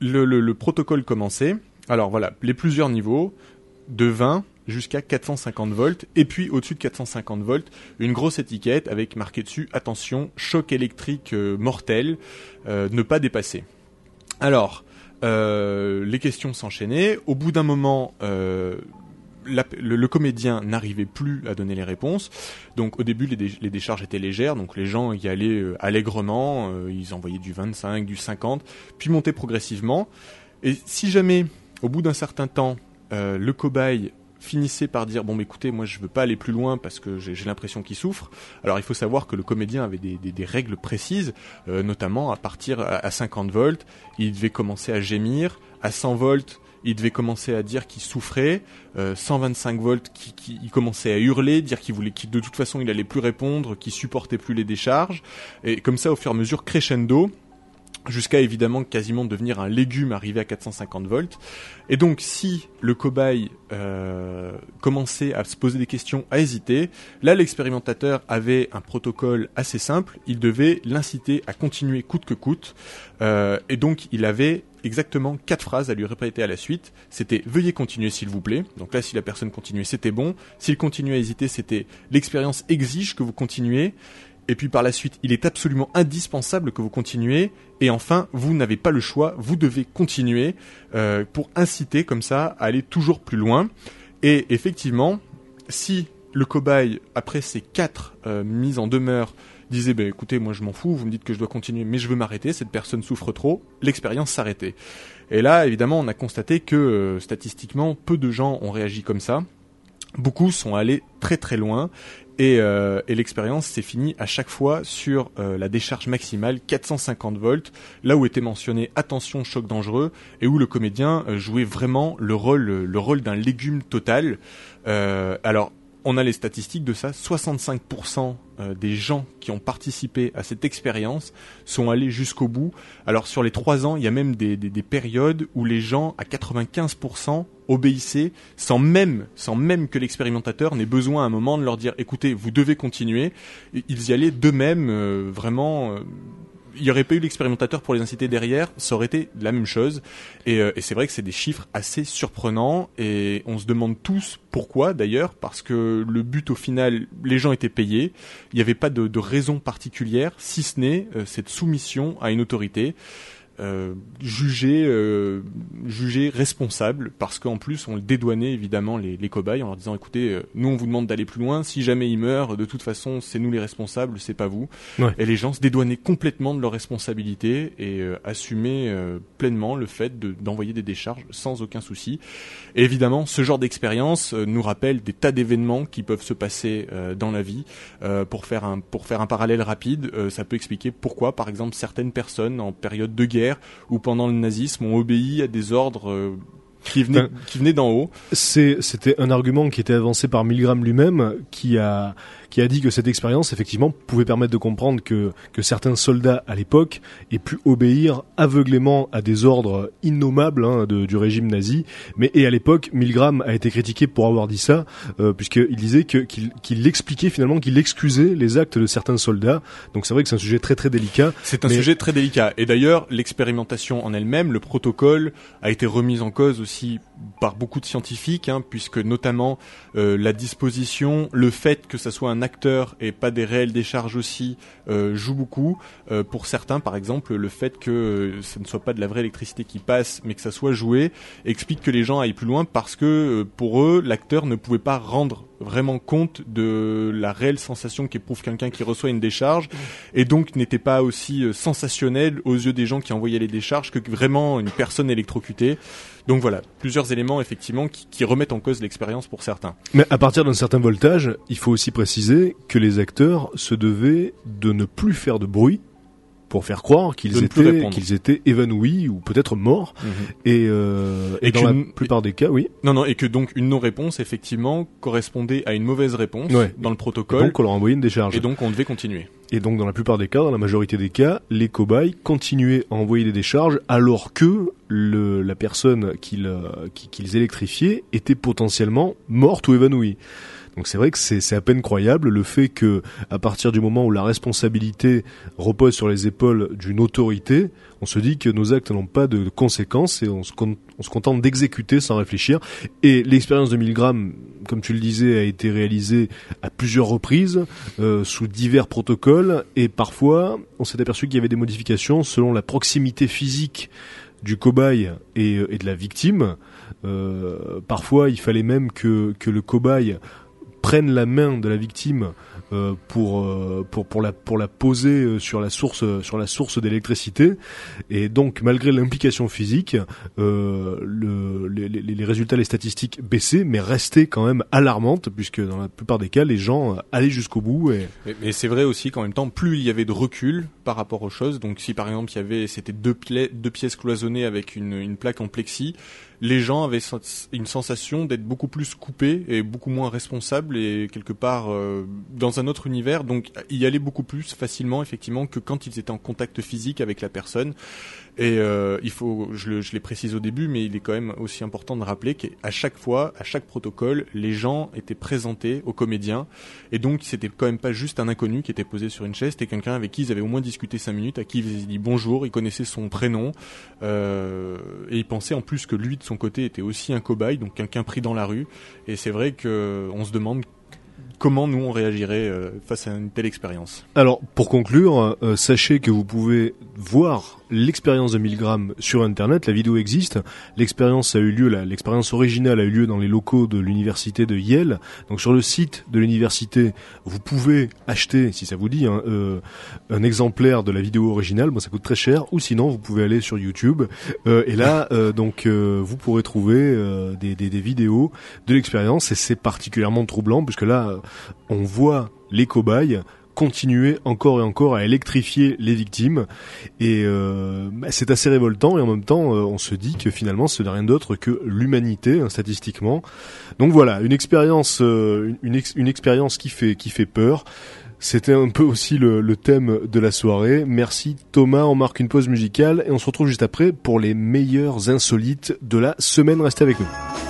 le, le- le protocole commençait. Alors voilà, les plusieurs niveaux de 20 jusqu'à 450 volts et puis au-dessus de 450 volts une grosse étiquette avec marqué dessus attention choc électrique euh, mortel euh, ne pas dépasser alors euh, les questions s'enchaînaient au bout d'un moment le, comédien n'arrivait plus à donner les réponses. Donc au début les, les décharges étaient légères, donc les gens y allaient allègrement, ils envoyaient du 25, du 50, puis montaient progressivement. Et si jamais, au bout d'un certain temps, le cobaye finissait par dire bon mais écoutez moi je veux pas aller plus loin parce que j'ai l'impression qu'il souffre. Alors il faut savoir que le comédien avait des règles précises euh, notamment à partir à, à 50 volts il devait commencer à gémir. À 100 volts il devait commencer à dire qu'il souffrait, euh, 125 volts, qui, qui- il commençait à hurler, dire qu'il voulait, qu'il de toute façon il allait plus répondre, qu'il supportait plus les décharges, et comme ça au fur et à mesure crescendo, jusqu'à évidemment quasiment devenir un légume arrivé à 450 volts. Et donc si le cobaye euh, commençait à se poser des questions, à hésiter, là l'expérimentateur avait un protocole assez simple, il devait l'inciter à continuer coûte que coûte, Euh, et donc il avait exactement quatre phrases à lui répéter à la suite. C'était veuillez continuer s'il vous plaît. Donc là si la personne continuait c'était bon. S'il continuait à hésiter c'était l'expérience exige que vous continuez. Et puis par la suite, il est absolument indispensable que vous continuez. Et enfin, vous n'avez pas le choix, vous devez continuer euh, pour inciter comme ça à aller toujours plus loin. Et effectivement, si le cobaye, après ces quatre euh, mises en demeure, disait bah, écoutez, moi je m'en fous, vous me dites que je dois continuer, mais je veux m'arrêter, cette personne souffre trop, l'expérience s'arrêtait. Et là, évidemment, on a constaté que euh, statistiquement, peu de gens ont réagi comme ça. Beaucoup sont allés très très loin et, euh, et l'expérience s'est finie à chaque fois sur euh, la décharge maximale 450 volts, là où était mentionné attention choc dangereux et où le comédien euh, jouait vraiment le rôle le rôle d'un légume total. Alors on a les statistiques de ça, 65% euh, des gens qui ont participé à cette expérience sont allés jusqu'au bout. Alors sur les trois ans, il y a même des, des, des périodes où les gens à 95% obéissaient sans même, sans même que l'expérimentateur n'ait besoin à un moment de leur dire écoutez, vous devez continuer. Ils y allaient d'eux-mêmes euh, vraiment. euh, il n'y aurait pas eu l'expérimentateur pour les inciter derrière, ça aurait été la même chose. Et, euh, et c'est vrai que c'est des chiffres assez surprenants et on se demande tous pourquoi d'ailleurs, parce que le but au final, les gens étaient payés, il n'y avait pas de, de raison particulière, si ce n'est euh, cette soumission à une autorité. Euh, jugé euh, jugé responsable parce qu'en plus on le dédouanait évidemment les, les cobayes en leur disant écoutez euh, nous on vous demande d'aller plus loin. Si jamais il meurt de toute façon c'est nous les responsables c'est pas vous. Ouais. et les gens se dédouanaient complètement de leurs responsabilités et euh, assumaient euh, pleinement le fait de- d'envoyer des décharges sans aucun souci. Et évidemment ce genre d'expérience euh, nous rappelle des tas d'événements qui peuvent se passer euh, dans la vie. Euh, pour faire un pour faire un parallèle rapide euh, ça peut expliquer pourquoi par exemple certaines personnes en période de guerre ou pendant le nazisme ont obéi à des ordres euh, qui venaient Enfin, qui venaient d'en haut. c'était un argument qui était avancé par Milgram lui-même, qui a, qui a dit que cette expérience, effectivement, pouvait permettre de comprendre que, que certains soldats à l'époque aient pu obéir aveuglément à des ordres innommables hein, de- du régime nazi. Mais et à l'époque, Milgram a été critiqué pour avoir dit ça, euh, puisqu'il disait que, qu'il, qu'il expliquait finalement qu'il excusait les actes de certains soldats. Donc c'est vrai que c'est un sujet très très délicat. C'est un Mais- sujet très délicat. Et d'ailleurs, l'expérimentation en elle-même, le protocole, a été remis en cause aussi par beaucoup de scientifiques, hein, puisque notamment euh, la disposition, le fait que ça soit un acteur et pas des réelles décharges aussi, euh, joue beaucoup. Euh, pour certains, par exemple, le fait que ce ne soit pas de la vraie électricité qui passe, mais que ça soit joué, explique que les gens aillent plus loin parce que pour eux, l'acteur ne pouvait pas rendre vraiment compte de la réelle sensation qu'éprouve quelqu'un qui reçoit une décharge et donc n'était pas aussi euh, sensationnel aux yeux des gens qui envoyaient les décharges que vraiment une personne électrocutée. Donc voilà, plusieurs éléments effectivement qui, qui remettent en cause l'expérience pour certains. Mais à partir d'un certain voltage, il faut aussi préciser que les acteurs se devaient de ne plus faire de bruit pour faire croire qu'ils étaient répondre. qu'ils étaient évanouis ou peut-être morts et, euh, et, Et dans la plupart des cas oui Non, non, et que donc une non-réponse effectivement correspondait à une mauvaise réponse Ouais. dans le Et protocole. donc on leur envoyait une décharge Et donc on devait continuer. et donc dans la plupart des cas dans la majorité des cas les cobayes continuaient à envoyer des décharges alors que le, la personne qu'ils euh, qui- qu'ils électrifiaient était potentiellement morte ou évanouie donc c'est vrai que c'est à peine croyable le fait que à partir du moment où la responsabilité repose sur les épaules d'une autorité, on se dit que nos actes n'ont pas de conséquences et on se, on se contente d'exécuter sans réfléchir. Et l'expérience de Milgram, comme tu le disais, a été réalisée à plusieurs reprises euh, sous divers protocoles et parfois on s'est aperçu qu'il y avait des modifications selon la proximité physique du cobaye et, et de la victime. Euh, parfois, il fallait même que, que le cobaye prenne la main de la victime euh, pour, euh, pour pour la pour la poser euh, sur la source sur la source d'électricité. Et donc malgré l'implication physique euh, le, les, les- résultats les statistiques baissaient mais restaient quand même alarmantes puisque dans la plupart des cas les gens euh, allaient jusqu'au bout et Mais, c'est vrai aussi qu'en même temps, plus il y avait de recul par rapport aux choses, donc si par exemple il y avait, c'était deux, deux pièces cloisonnées avec une, une plaque en plexi, les gens avaient une sensation d'être beaucoup plus coupés et beaucoup moins responsables et quelque part euh, dans un autre univers, donc y aller beaucoup plus facilement effectivement que quand ils étaient en contact physique avec la personne. Et euh, il faut, je le, je l'ai précisé au début, mais il est quand même aussi important de rappeler qu'à chaque fois, à chaque protocole, les gens étaient présentés aux comédiens, et donc c'était quand même pas juste un inconnu qui était posé sur une chaise, c'était quelqu'un avec qui ils avaient au moins discuté cinq minutes, à qui ils avaient dit bonjour, ils connaissaient son prénom, euh, et ils pensaient en plus que lui de son côté était aussi un cobaye, donc quelqu'un pris dans la rue. Et c'est vrai que on se demande comment nous on réagirait euh, face à une telle expérience. Alors, pour conclure, euh, sachez que vous pouvez voir l'expérience de 1000 grammes sur Internet. La vidéo existe. L'expérience a eu lieu, l'expérience originale a eu lieu dans les locaux de l'université de Yale. Donc, sur le site de l'université, vous pouvez acheter, si ça vous dit, hein, euh, un exemplaire de la vidéo originale. Bon, ça coûte très cher. Ou sinon, vous pouvez aller sur YouTube. Euh, et là, euh, donc, euh, vous pourrez trouver euh, des, des- des vidéos de l'expérience. Et c'est particulièrement troublant puisque là, on voit les cobayes continuer encore et encore à électrifier les victimes et euh, bah, c'est assez révoltant et en même temps euh, on se dit que finalement ce n'est rien d'autre que l'humanité hein, statistiquement donc voilà une expérience euh, une, une ex- une expérience qui fait qui fait peur c'était un peu aussi le, le thème de la soirée. Merci Thomas, on marque une pause musicale et on se retrouve juste après pour les meilleurs insolites de la semaine. Restez avec nous.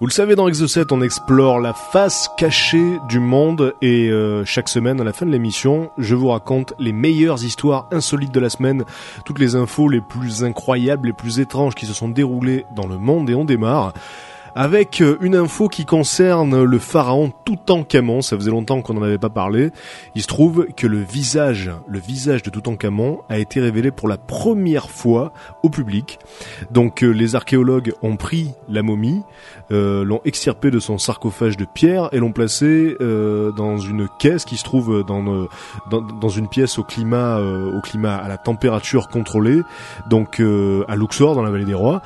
Vous le savez, dans Exocet, on explore la face cachée du monde et euh, chaque semaine, à la fin de l'émission, je vous raconte les meilleures histoires insolites de la semaine, toutes les infos les plus incroyables, les plus étranges qui se sont déroulées dans le monde et on démarre avec euh, une info qui concerne le pharaon Toutankhamon. Ça faisait longtemps qu'on n'en avait pas parlé. Il se trouve que le visage, le visage de Toutankhamon a été révélé pour la première fois au public. Donc euh, les archéologues ont pris la momie, euh, l'ont extirpé de son sarcophage de pierre et l'ont placé euh, dans une caisse qui se trouve dans, dans, dans une pièce au climat, au climat à la température contrôlée, donc à Luxor dans la vallée des rois.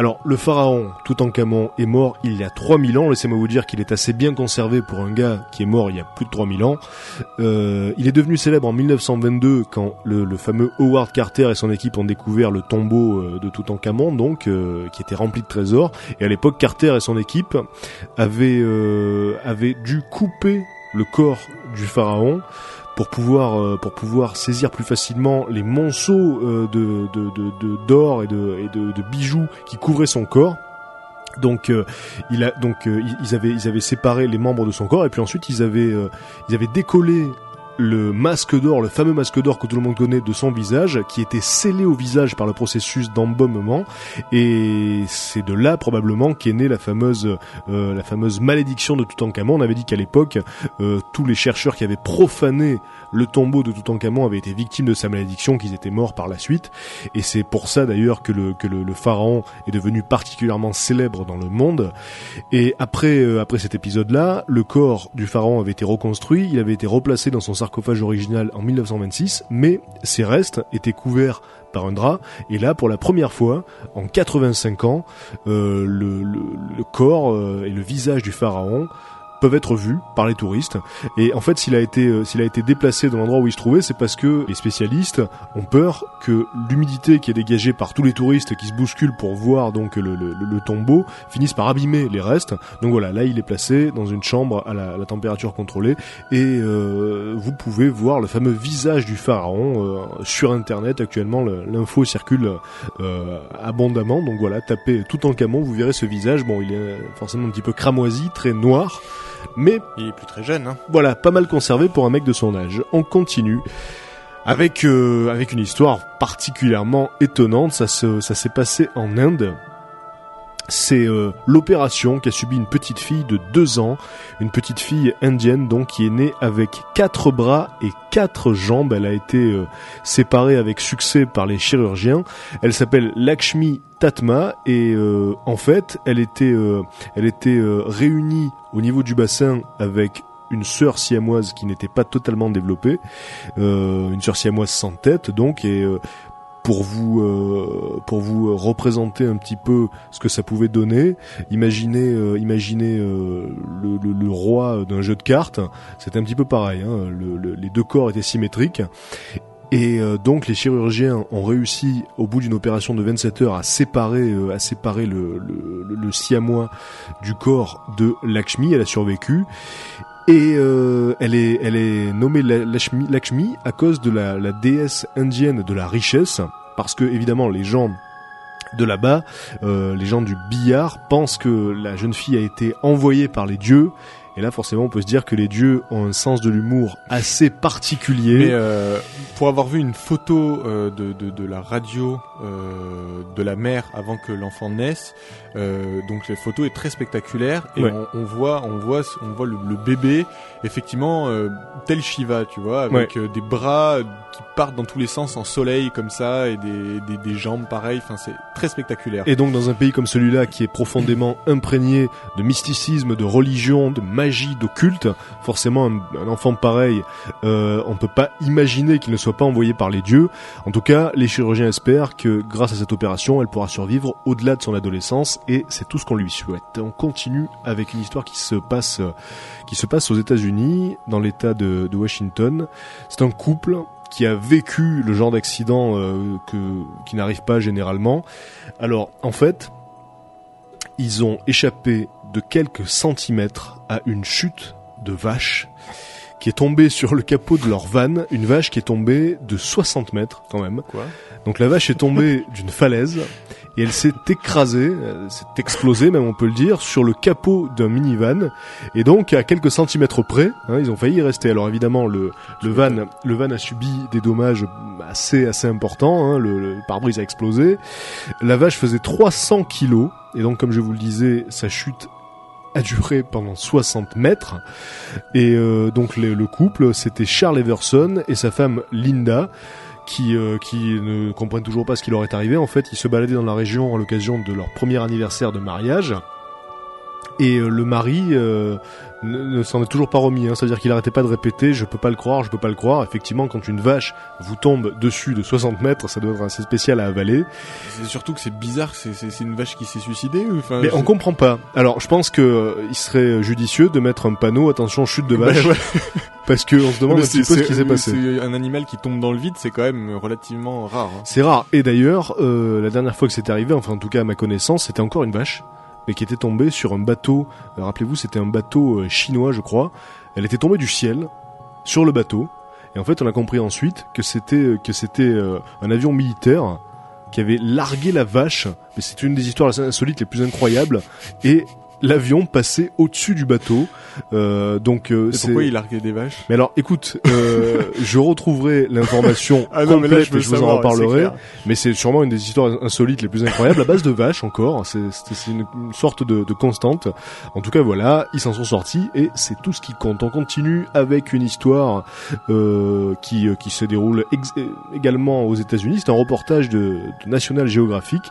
Alors, le pharaon Toutankhamon est mort il y a 3000 ans. Laissez-moi vous dire qu'il est assez bien conservé pour un gars qui est mort il y a plus de 3000 ans. Euh, il est devenu célèbre en 1922 quand le, fameux Howard Carter et son équipe ont découvert le tombeau euh, de Toutankhamon, donc euh, qui était rempli de trésors. Et à l'époque, Carter et son équipe avaient, avaient dû couper le corps du pharaon pour pouvoir euh, pour pouvoir saisir plus facilement les monceaux euh, de d'or et de et de, de bijoux qui couvraient son corps. Donc euh, il a donc ils- avaient ils avaient séparé les membres de son corps et puis ensuite ils avaient ils avaient décollé le masque d'or, le fameux masque d'or que tout le monde connaît de son visage, qui était scellé au visage par le processus d'embaumement, et c'est de là probablement qu'est née la fameuse, euh, la fameuse malédiction de Toutankhamon. On avait dit qu'à l'époque, euh, tous les chercheurs qui avaient profané le tombeau de Toutankhamon avaient été victimes de sa malédiction, qu'ils étaient morts par la suite, et c'est pour ça d'ailleurs que le que le, le pharaon est devenu particulièrement célèbre dans le monde. Et après euh, après cet épisode-là, le corps du pharaon avait été reconstruit, il avait été replacé dans son sarcophage original en 1926, mais ses restes étaient couverts par un drap. Et là, pour la première fois, en 85 ans, euh, le, corps euh, et le visage du pharaon peuvent être vus par les touristes. Et en fait, s'il a été euh, s'il a été déplacé dans l'endroit où il se trouvait, c'est parce que les spécialistes ont peur que l'humidité qui est dégagée par tous les touristes qui se bousculent pour voir donc le, le, le tombeau finisse par abîmer les restes. Donc voilà, là il est placé dans une chambre à la, la température contrôlée et euh, vous pouvez voir le fameux visage du pharaon euh, sur internet actuellement. le- L'info circule euh, abondamment. Donc voilà, tapez tout en camon, vous verrez ce visage. Bon, il est forcément un petit peu cramoisi, très noir. Mais Il est plus très jeune, hein. voilà, pas mal conservé pour un mec de son âge. On continue avec euh, avec une histoire particulièrement étonnante. Ça se ça s'est passé en Inde. C'est euh, l'opération qu'a subi une petite fille de deux ans, une petite fille indienne donc qui est née avec quatre bras et quatre jambes. Elle a été euh, séparée avec succès par les chirurgiens. Elle s'appelle Lakshmi Tatma et euh, en fait elle était euh, elle était euh, réunie au niveau du bassin avec une sœur siamoise qui n'était pas totalement développée, euh, une sœur siamoise sans tête donc et euh, pour vous euh, pour vous représenter un petit peu ce que ça pouvait donner, imaginez euh, imaginez euh, le, le- le roi d'un jeu de cartes, c'était un petit peu pareil, hein, le- le- les deux corps étaient symétriques. Et euh, donc les chirurgiens ont réussi au bout d'une opération de 27 heures à séparer euh, à séparer le- le siamois du corps de Lakshmi. Elle a survécu et euh, elle est nommée La- Lakshmi, à cause de la, la déesse indienne de la richesse parce que évidemment les gens de là-bas, euh, les gens du billard pensent que la jeune fille a été envoyée par les dieux. Et là, forcément, on peut se dire que les dieux ont un sens de l'humour assez particulier. Mais euh, pour avoir vu une photo euh, de, de, de la radio euh, de la mère avant que l'enfant naisse, euh, donc la photo est très spectaculaire et Ouais. on, on voit on voit on voit le, le bébé effectivement euh, tel Shiva, tu vois, avec euh, des bras qui partent dans tous les sens en soleil comme ça et des, des, jambes pareilles. Enfin, c'est très spectaculaire. Et donc dans un pays comme celui-là qui est profondément imprégné de mysticisme, de religion, de magie, d'occulte, forcément un, enfant pareil, euh, on peut pas imaginer qu'il ne soit pas envoyé par les dieux. En tout cas, les chirurgiens espèrent que grâce à cette opération, elle pourra survivre au-delà de son adolescence et c'est tout ce qu'on lui souhaite. On continue avec une histoire qui se passe, qui se passe aux États-Unis, dans l'État de Washington. C'est un couple qui a vécu le genre d'accident euh, que qui n'arrive pas généralement. Alors, en fait, ils ont échappé de quelques centimètres à une chute de vache qui est tombée sur le capot de leur van, une vache qui est tombée de 60 mètres quand même. Quoi? Donc la vache est tombée d'une falaise et elle s'est écrasée, elle s'est explosée même on peut le dire, sur le capot d'un minivan. Et donc à quelques centimètres près, hein, ils ont failli y rester. Alors évidemment le, le van le van a subi des dommages assez assez importants, hein, le, le pare-brise a explosé, la vache faisait 300 kilos. Et donc comme je vous le disais, sa chute a duré pendant 60 mètres. Et euh, donc le couple, c'était Charles Everson et sa femme Linda, qui, euh, qui ne comprennent toujours pas ce qui leur est arrivé. En fait, ils se baladaient dans la région à l'occasion de leur premier anniversaire de mariage. Et euh, le mari euh, ne, ne s'en est toujours pas remis. Hein. C'est-à-dire qu'il arrêtait pas de répéter "je peux pas le croire, je peux pas le croire". Effectivement, quand une vache vous tombe dessus de 60 mètres, ça doit être assez spécial à avaler. C'est surtout que c'est bizarre, c'est- c'est c'est une vache qui s'est suicidée ou enfin Mais on comprend pas. Alors, je pense que euh, il serait judicieux de mettre un panneau attention chute de vache, Bah, ouais. parce que on se demande un petit c'est- peu ce qui c'est- s'est passé. C'est un animal qui tombe dans le vide, c'est quand même relativement rare. hein. C'est rare. Et d'ailleurs, euh, la dernière fois que c'était arrivé, enfin en tout cas à ma connaissance, c'était encore une vache, mais qui était tombée sur un bateau. Euh, Rappelez-vous, c'était un bateau euh, chinois, je crois. Elle était tombée du ciel sur le bateau. Et en fait, on a compris ensuite que c'était euh, que un avion militaire qui avait largué la vache. Mais c'est une des histoires insolites les plus incroyables. Et l'avion passait au-dessus du bateau. Euh, donc euh, c'est. pourquoi il larguait des vaches? Mais alors, écoute, euh, je retrouverai l'information Ah non, mais là, complète je et je vous en reparlerai. Mais c'est sûrement une des histoires insolites les plus incroyables, à base de vaches encore. C'est une, une sorte de, de constante. En tout cas, voilà, ils s'en sont sortis et c'est tout ce qui compte. On continue avec une histoire euh, qui, euh, qui se déroule ex- euh, également aux États-Unis. C'est un reportage de, de National Geographic.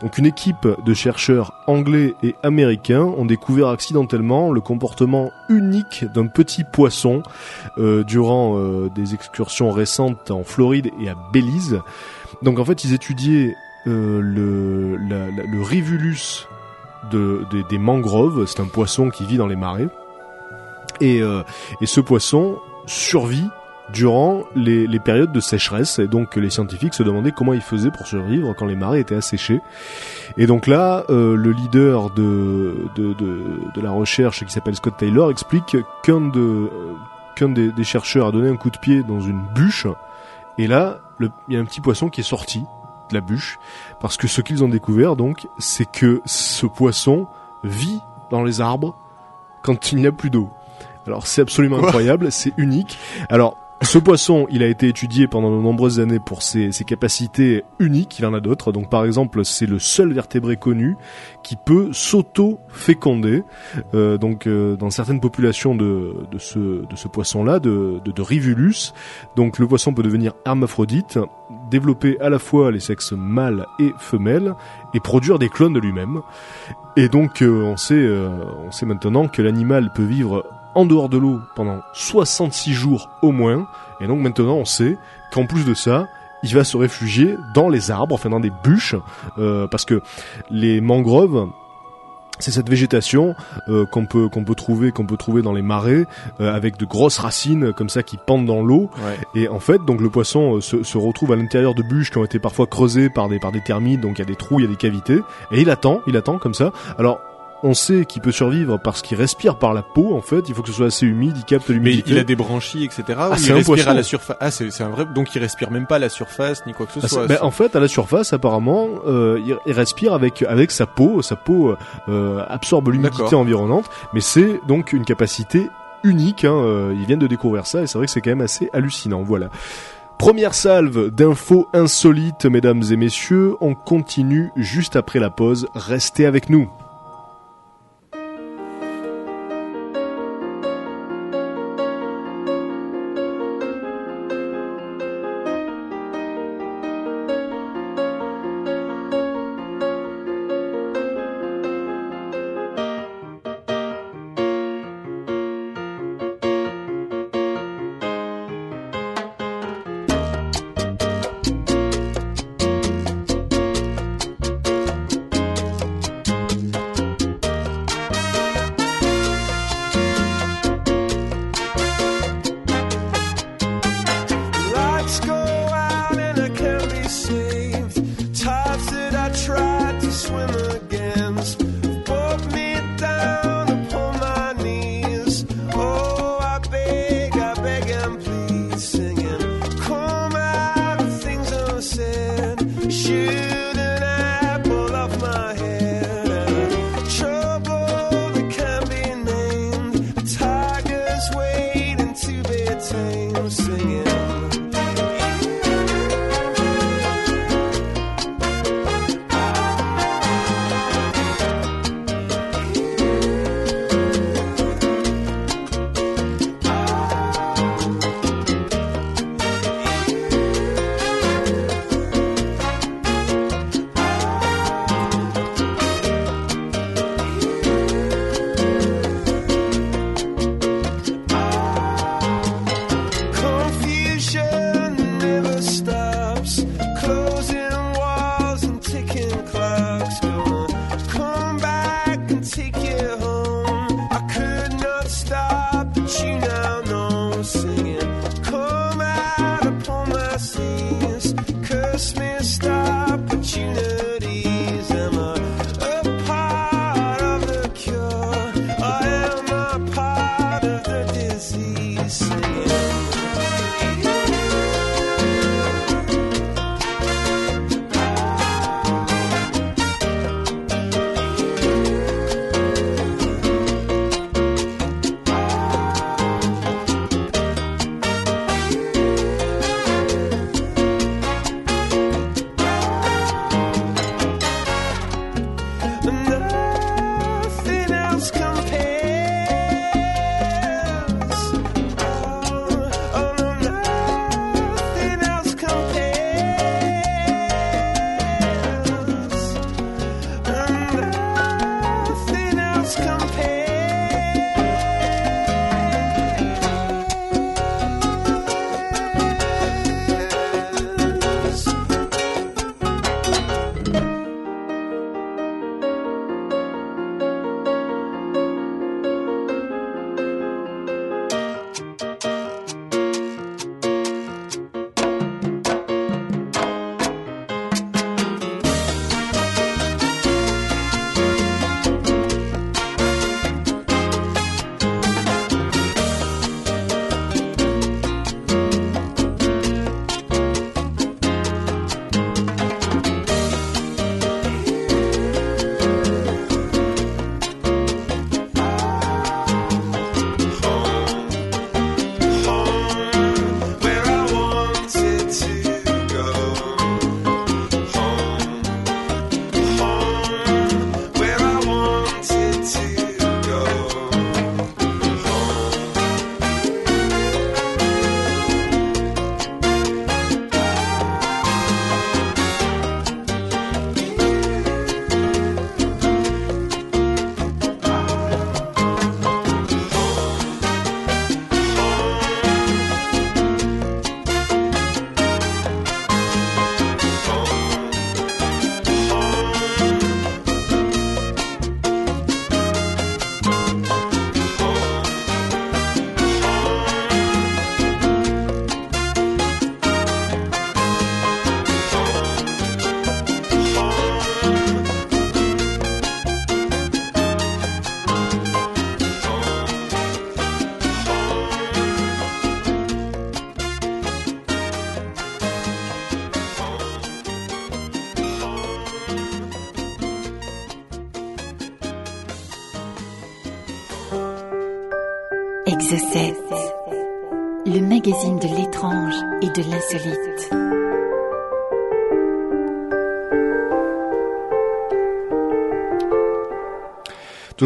Donc, une équipe de chercheurs anglais et américains ont découvert accidentellement le comportement unique d'un petit poisson euh, durant euh, des excursions récentes en Floride et à Belize. Donc en fait, ils étudiaient euh, le, le rivulus de, des- des mangroves. C'est un poisson qui vit dans les marais. Et, euh, et ce poisson survit durant les, les périodes de sécheresse. Et donc les scientifiques se demandaient comment il faisait pour survivre quand les marais étaient asséchés. Et donc là, euh, le leader de, de, de, de la recherche qui s'appelle Scott Taylor explique qu'un de, euh, qu'un des, des chercheurs a donné un coup de pied dans une bûche. Et là, il y a un petit poisson qui est sorti de la bûche. Parce que ce qu'ils ont découvert, donc, c'est que ce poisson vit dans les arbres quand il n'y a plus d'eau. Alors c'est absolument incroyable, c'est unique. Alors ce poisson, il a été étudié pendant de nombreuses années pour ses, ses capacités uniques. Il en a d'autres. Donc par exemple, c'est le seul vertébré connu qui peut s'auto-féconder. Euh, donc euh, dans certaines populations de, de ce, de ce poisson-là, de, de, de Rivulus, donc le poisson peut devenir hermaphrodite, développer à la fois les sexes mâles et femelles et produire des clones de lui-même. Et donc euh, on sait, euh, on sait maintenant que l'animal peut vivre en dehors de l'eau pendant 66 jours au moins. Et donc maintenant on sait qu'en plus de ça, il va se réfugier dans les arbres, enfin dans des bûches, euh, parce que les mangroves, c'est cette végétation euh, qu'on peut qu'on peut trouver qu'on peut trouver dans les marais euh, avec de grosses racines comme ça qui pendent dans l'eau Ouais. et en fait donc le poisson euh, se, se retrouve à l'intérieur de bûches qui ont été parfois creusées par des par des termites donc il y a des trous il y a des cavités et il attend il attend comme ça alors on sait qu'il peut survivre parce qu'il respire par la peau en fait il faut que ce soit assez humide il capte Mais l'humidité il a des branchies, etc. c'est il respire poisson. à la surface. Ah, c'est un vrai. Donc il respire même pas à la surface ni quoi que ce Ah, soit. ben, en fait, à la surface, apparemment, euh, il, il respire avec avec sa peau. Sa peau euh, absorbe l'humidité environnante, mais c'est donc une capacité unique. Hein, euh, ils viennent de découvrir ça et c'est vrai que c'est quand même assez hallucinant. Voilà. Première salve d'infos insolites, mesdames et messieurs. On continue juste après la pause. Restez avec nous.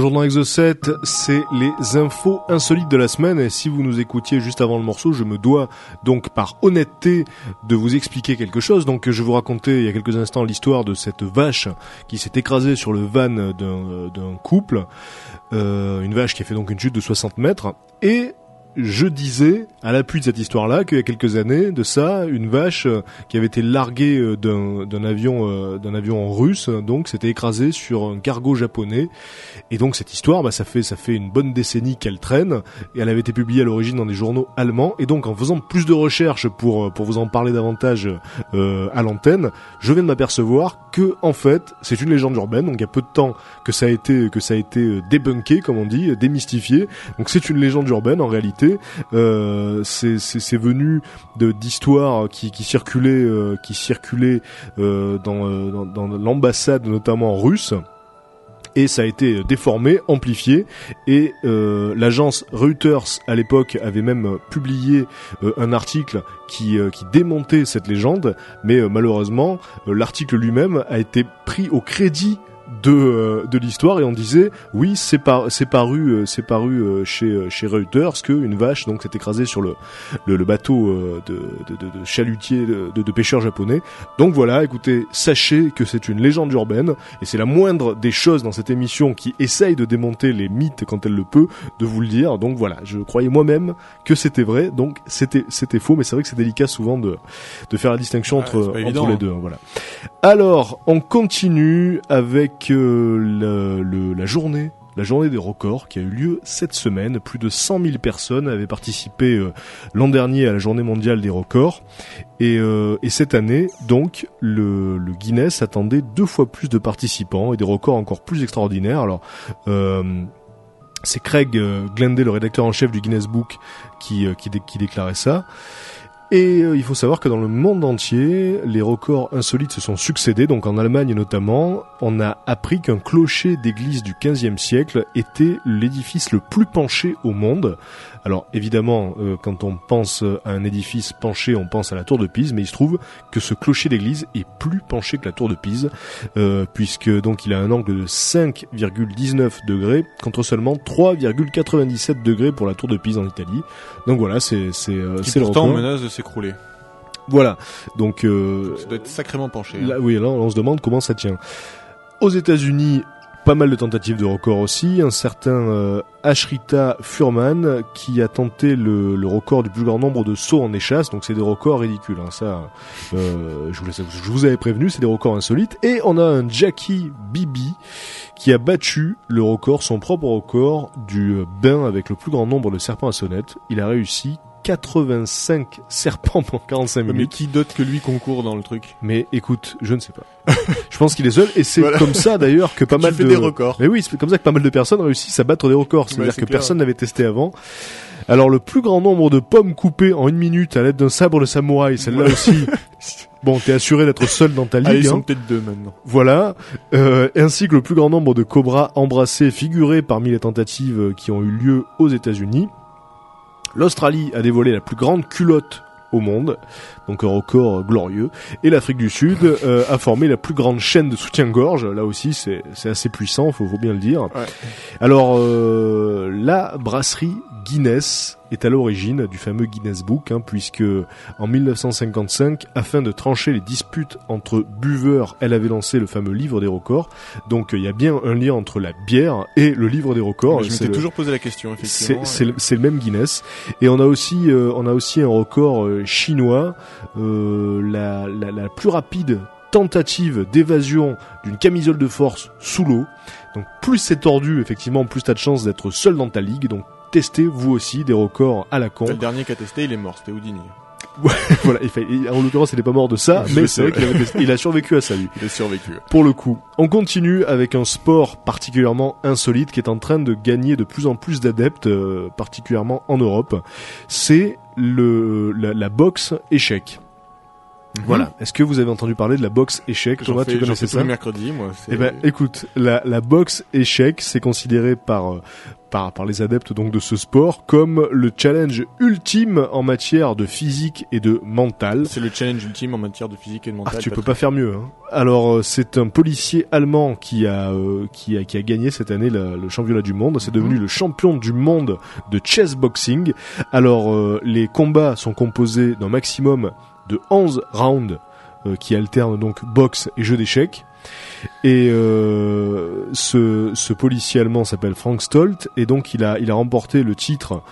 Toujours dans Exocet, c'est les infos insolites de la semaine. Et si vous nous écoutiez juste avant le morceau, je me dois donc par honnêteté de vous expliquer quelque chose. Donc je vous raconter il y a quelques instants l'histoire de cette vache qui s'est écrasée sur le van d'un d'un couple. Euh, une vache qui a fait donc une chute de 60 mètres. Et je disais, à l'appui de cette histoire-là, qu'il y a quelques années de ça, une vache euh, qui avait été larguée euh, d'un avion, euh, d'un avion russe, donc s'était écrasée sur un cargo japonais. Et donc cette histoire, bah, ça fait ça fait une bonne décennie qu'elle traîne. Et elle avait été publiée à l'origine dans des journaux allemands. Et donc en faisant plus de recherches pour pour vous en parler davantage euh, à l'antenne, je viens de m'apercevoir que en fait c'est une légende urbaine. Donc il y a peu de temps que ça a été que ça a été débunké, comme on dit, démystifié. Donc c'est une légende urbaine en réalité. Euh, c'est venu d'histoires qui circulaient euh, euh, dans l'ambassade notamment russe. Et ça a été déformé, amplifié, et l'agence Reuters à l'époque avait même publié un article qui, démontait cette légende, mais malheureusement l'article lui-même a été pris au crédit de, euh, de l'histoire et on disait oui c'est par, c'est paru euh, c'est paru euh, chez euh, chez Reuters que une vache donc s'est écrasée sur le le, le bateau euh, de, de, de, de chalutiers de, de, pêcheurs japonais. Donc voilà écoutez sachez que c'est une légende urbaine et c'est la moindre des choses dans cette émission qui essaye de démonter les mythes quand elle le peut de vous le dire. Donc voilà je croyais moi-même que c'était vrai. Donc c'était c'était faux mais c'est vrai que c'est délicat souvent de de faire la distinction Ouais, entre entre évident, les hein. deux hein, voilà. Alors, on continue avec euh, le- la journée. La journée des records qui a eu lieu cette semaine. Plus de 100 000 personnes avaient participé euh, l'an dernier à la journée mondiale des records. Et, euh, et cette année, donc, le, le Guinness attendait deux fois plus de participants et des records encore plus extraordinaires. Alors, euh, c'est Craig euh, Glenday, le rédacteur en chef du Guinness Book, qui, euh, qui déclarait ça. Et euh, il faut savoir que dans le monde entier, les records insolites se sont succédés. Donc en Allemagne notamment, on a appris qu'un clocher d'église du 15e siècle était l'édifice le plus penché au monde. Alors évidemment, euh, quand on pense à un édifice penché, on pense à la tour de Pise, mais il se trouve que ce clocher d'église est plus penché que la tour de Pise, euh, puisque donc il a un angle de 5,19 degrés contre seulement 3,97 degrés pour la tour de Pise en Italie. Donc voilà, c'est c'est euh, c'est pourtant menace de s'écrouler. Voilà. Donc euh, Ça doit être sacrément penché. hein. là, oui, là on se demande comment ça tient. Aux États-Unis, pas mal de tentatives de record aussi. Un certain euh, Ashrita Furman qui a tenté le, record du plus grand nombre de sauts en échasse. Donc c'est des records ridicules. Hein. Ça, euh, je, vous je vous avais prévenu, c'est des records insolites. Et on a un Jackie Bibi qui a battu le record, son propre record du euh, bain avec le plus grand nombre de serpents à sonnette. Il a réussi 85 serpents en 45 Mais minutes. qui d'autre que lui concourt dans le truc Mais écoute, je ne sais pas. je pense qu'il est seul et c'est Voilà. comme ça d'ailleurs que pas Tu mal fais de des records. Mais oui, c'est comme ça que pas mal de personnes réussissent à battre des records, c'est-à-dire Ouais, que clair. personne n'avait testé avant. Alors le plus grand nombre de pommes coupées en une minute à l'aide d'un sabre de samouraï, celle-là aussi. Bon, t'es assuré d'être seul dans ta Ah, ligue. ils hein. sont peut-être deux maintenant. Voilà, euh, ainsi que le plus grand nombre de cobras embrassés figurés parmi les tentatives qui ont eu lieu aux États-Unis. L'Australie a dévoilé la plus grande culotte au monde, donc un record glorieux. Et l'Afrique du Sud euh, a formé la plus grande chaîne de soutien-gorge. Là aussi, c'est c'est assez puissant, faut, faut bien le dire. Ouais. Alors, euh, la brasserie Guinness est à l'origine du fameux Guinness Book, hein, puisque en 1955, afin de trancher les disputes entre buveurs, elle avait lancé le fameux livre des records. Donc, il y a bien un lien entre la bière et le livre des records. je C'est m'étais toujours posé la question, effectivement. c'est le, même Guinness et on a aussi euh, on a aussi un record euh, chinois euh, la, la, la plus rapide tentative d'évasion d'une camisole de force sous l'eau donc plus c'est tordu effectivement plus t'as de chances d'être seul dans ta ligue donc testez vous aussi des records à la con Le dernier qui a testé, il est mort, c'était Houdini. voilà il fait- en l'occurrence il n'est pas mort de ça mais c'est vrai qu'il il a survécu à ça lui Il a survécu. pour le coup. On continue avec un sport particulièrement insolite qui est en train de gagner de plus en plus d'adeptes, euh, particulièrement en Europe. C'est le la, la boxe échec. Voilà. Est-ce que vous avez entendu parler de la boxe échec? Mhm. Thomas, fais, tu connaissais ça? les mercredis, moi. eh ben, écoute, la, la boxe échec, c'est considéré par, euh, par par les adeptes donc de ce sport comme le challenge ultime en matière de physique et de mental. c'est le challenge ultime en matière de physique et de mental. Ah, tu peux pas faire mieux. Hein. Alors, euh, c'est un policier allemand qui a euh, qui a qui a gagné cette année la- le championnat du monde. C'est devenu le champion du monde de chess boxing. Alors, euh, les combats sont composés d'un maximum de 11 rounds euh, qui alternent donc boxe et jeu d'échecs. Et euh, ce, policier allemand s'appelle Frank Stolt et donc il a remporté le titre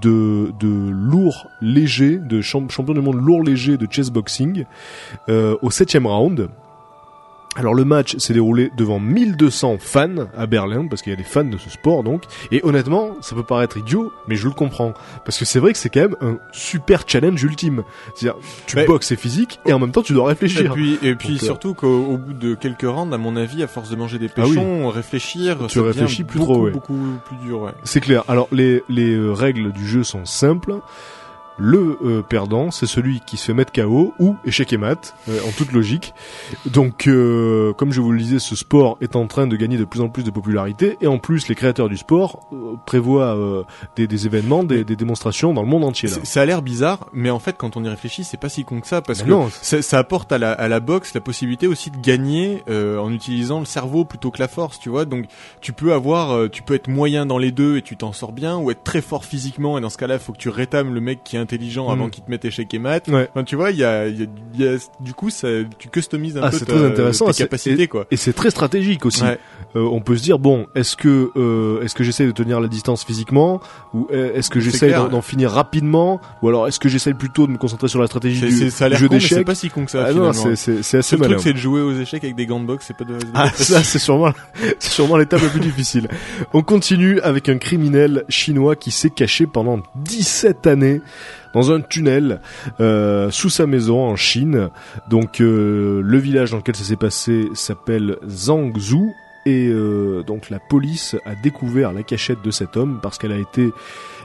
de lourd léger de champ- champion du monde lourd léger de chess boxing euh, au septième round. Alors le match s'est déroulé devant 1200 fans à Berlin, parce qu'il y a des fans de ce sport donc, et honnêtement, ça peut paraître idiot, mais je le comprends. Parce que c'est vrai que c'est quand même un super challenge ultime. C'est-à-dire, tu boxes, c'est physique, et en même temps tu dois Et réfléchir. puis, et puis Donc, euh, surtout qu'au au bout de quelques rounds, à mon avis, à force de manger des Ah oui. péchons, réfléchir, Tu ça réfléchis plus beaucoup, trop, ouais. beaucoup plus dur. Ouais. C'est clair. Alors les, les règles du jeu sont simples. Le euh, perdant, c'est celui qui se fait mettre KO ou échec et mat, euh, en toute logique. Donc, euh, comme je vous le disais, ce sport est en train de gagner de plus en plus de popularité, et en plus, les créateurs du sport euh, prévoient euh, des, des événements, des, des démonstrations dans le monde entier. Là. Ça a l'air bizarre, mais en fait, quand on y réfléchit, c'est pas si con que ça, parce que non, ça, ça apporte à la, à la boxe la possibilité aussi de gagner euh, en utilisant le cerveau plutôt que la force, tu vois. Donc, tu peux avoir, euh, tu peux être moyen dans les deux et tu t'en sors bien, ou être très fort physiquement et dans ce cas-là, il faut que tu rétames le mec qui est intelligent avant Mm. qu'il te mette échec et mat. Ouais. Enfin, tu vois, il y a, y a- y a- du coup, ça, tu customises un Ah, peu ta- très intéressant. tes capacités, quoi. Et c'est très stratégique aussi. Ouais. Euh, on peut se dire bon, est-ce que euh, est-ce que j'essaie de tenir la distance physiquement ou euh, est-ce que j'essaie d'en finir rapidement ou alors est-ce que j'essaie plutôt de me concentrer sur la stratégie du, ça a du jeu mais c'est d'échecs? pas si con que ça. Ah non, c'est assez Le malin. truc, c'est de jouer aux échecs avec des gants de boxe, c'est pas de. Ah, ça c'est sûrement c'est sûrement l'étape la plus difficile. On continue avec un criminel chinois qui s'est caché pendant 17 années dans un tunnel euh, sous sa maison en Chine. Donc euh, le village dans lequel ça s'est passé s'appelle Zhangzhou et euh, donc la police a découvert la cachette de cet homme parce qu'elle a été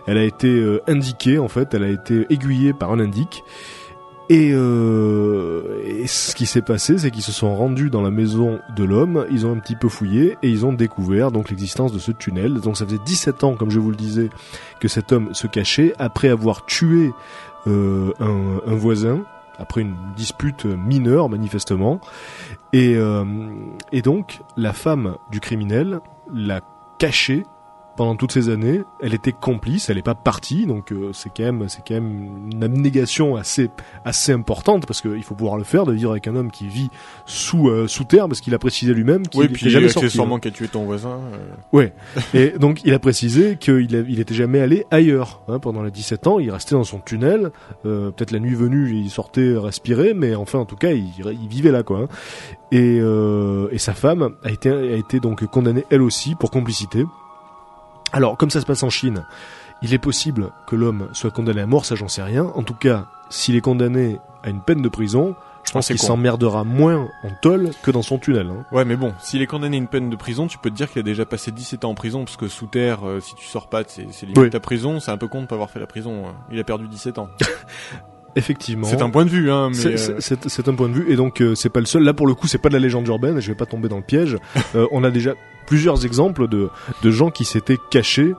elle a été indiquée en fait, elle a été aiguillée par un indique. Et, euh, et ce qui s'est passé, c'est qu'ils se sont rendus dans la maison de l'homme, ils ont un petit peu fouillé et ils ont découvert donc l'existence de ce tunnel. Donc ça faisait 17 ans, comme je vous le disais, que cet homme se cachait après avoir tué euh, un, un voisin après une dispute mineure manifestement. Et, euh, et donc la femme du criminel l'a caché pendant toutes ces années, elle était complice, elle n'est pas partie, donc euh, c'est quand même c'est quand même une abnégation assez assez importante parce qu'il faut pouvoir le faire de vivre avec un homme qui vit sous euh, sous terre parce qu'il a précisé lui-même qu'il Oui, puis jamais sorti. accessoirement hein. qui a tué ton voisin. euh, Ouais. Et donc il a précisé qu'il a- il était jamais allé ailleurs hein, pendant les 17 ans. Il restait dans son tunnel. Euh, Peut-être la nuit venue, il sortait respirer, mais enfin en tout cas il, il vivait là quoi. hein. Et, euh, et sa femme a été a été donc condamnée elle aussi pour complicité. Alors comme ça se passe en Chine, il est possible que l'homme soit condamné à mort, ça j'en sais rien. En tout cas, s'il est condamné à une peine de prison, je pense c'est qu'il s'emmerdera moins en tôle que dans son tunnel. hein. Ouais, mais bon, s'il est condamné à une peine de prison, tu peux te dire qu'il a déjà passé 17 ans en prison, parce que sous terre, euh, si tu sors pas, c'est c'est limite Oui. ta prison. C'est un peu con de pas avoir fait la prison. hein. Il a perdu 17 ans. Effectivement. C'est un point de vue, hein, mais. C'est- euh, c'est un point de vue et donc euh, c'est pas le seul. Là pour le coup c'est pas de la légende urbaine. Je vais pas tomber dans le piège. Euh, on a déjà plusieurs exemples de de gens qui s'étaient cachés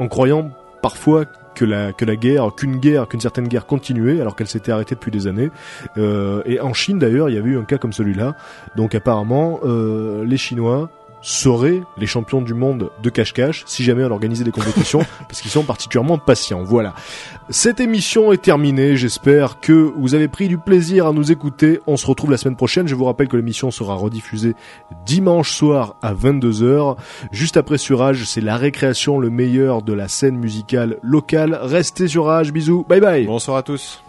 en croyant parfois que la que la guerre, qu'une guerre, qu'une certaine guerre continuait alors qu'elle s'était arrêtée depuis des années. Euh, et en Chine d'ailleurs il y avait eu un cas comme celui-là. Donc apparemment euh, les Chinois seraient les champions du monde de cache-cache si jamais on organisait des compétitions parce qu'ils sont particulièrement patients. Voilà. Cette émission est terminée. J'espère que vous avez pris du plaisir à nous écouter. On se retrouve la semaine prochaine. Je vous rappelle que l'émission sera rediffusée dimanche soir à 22h. Juste après sur Rage, c'est la récréation, le meilleur de la scène musicale locale. Restez sur Rage. Bisous. Bye bye. Bonsoir à tous.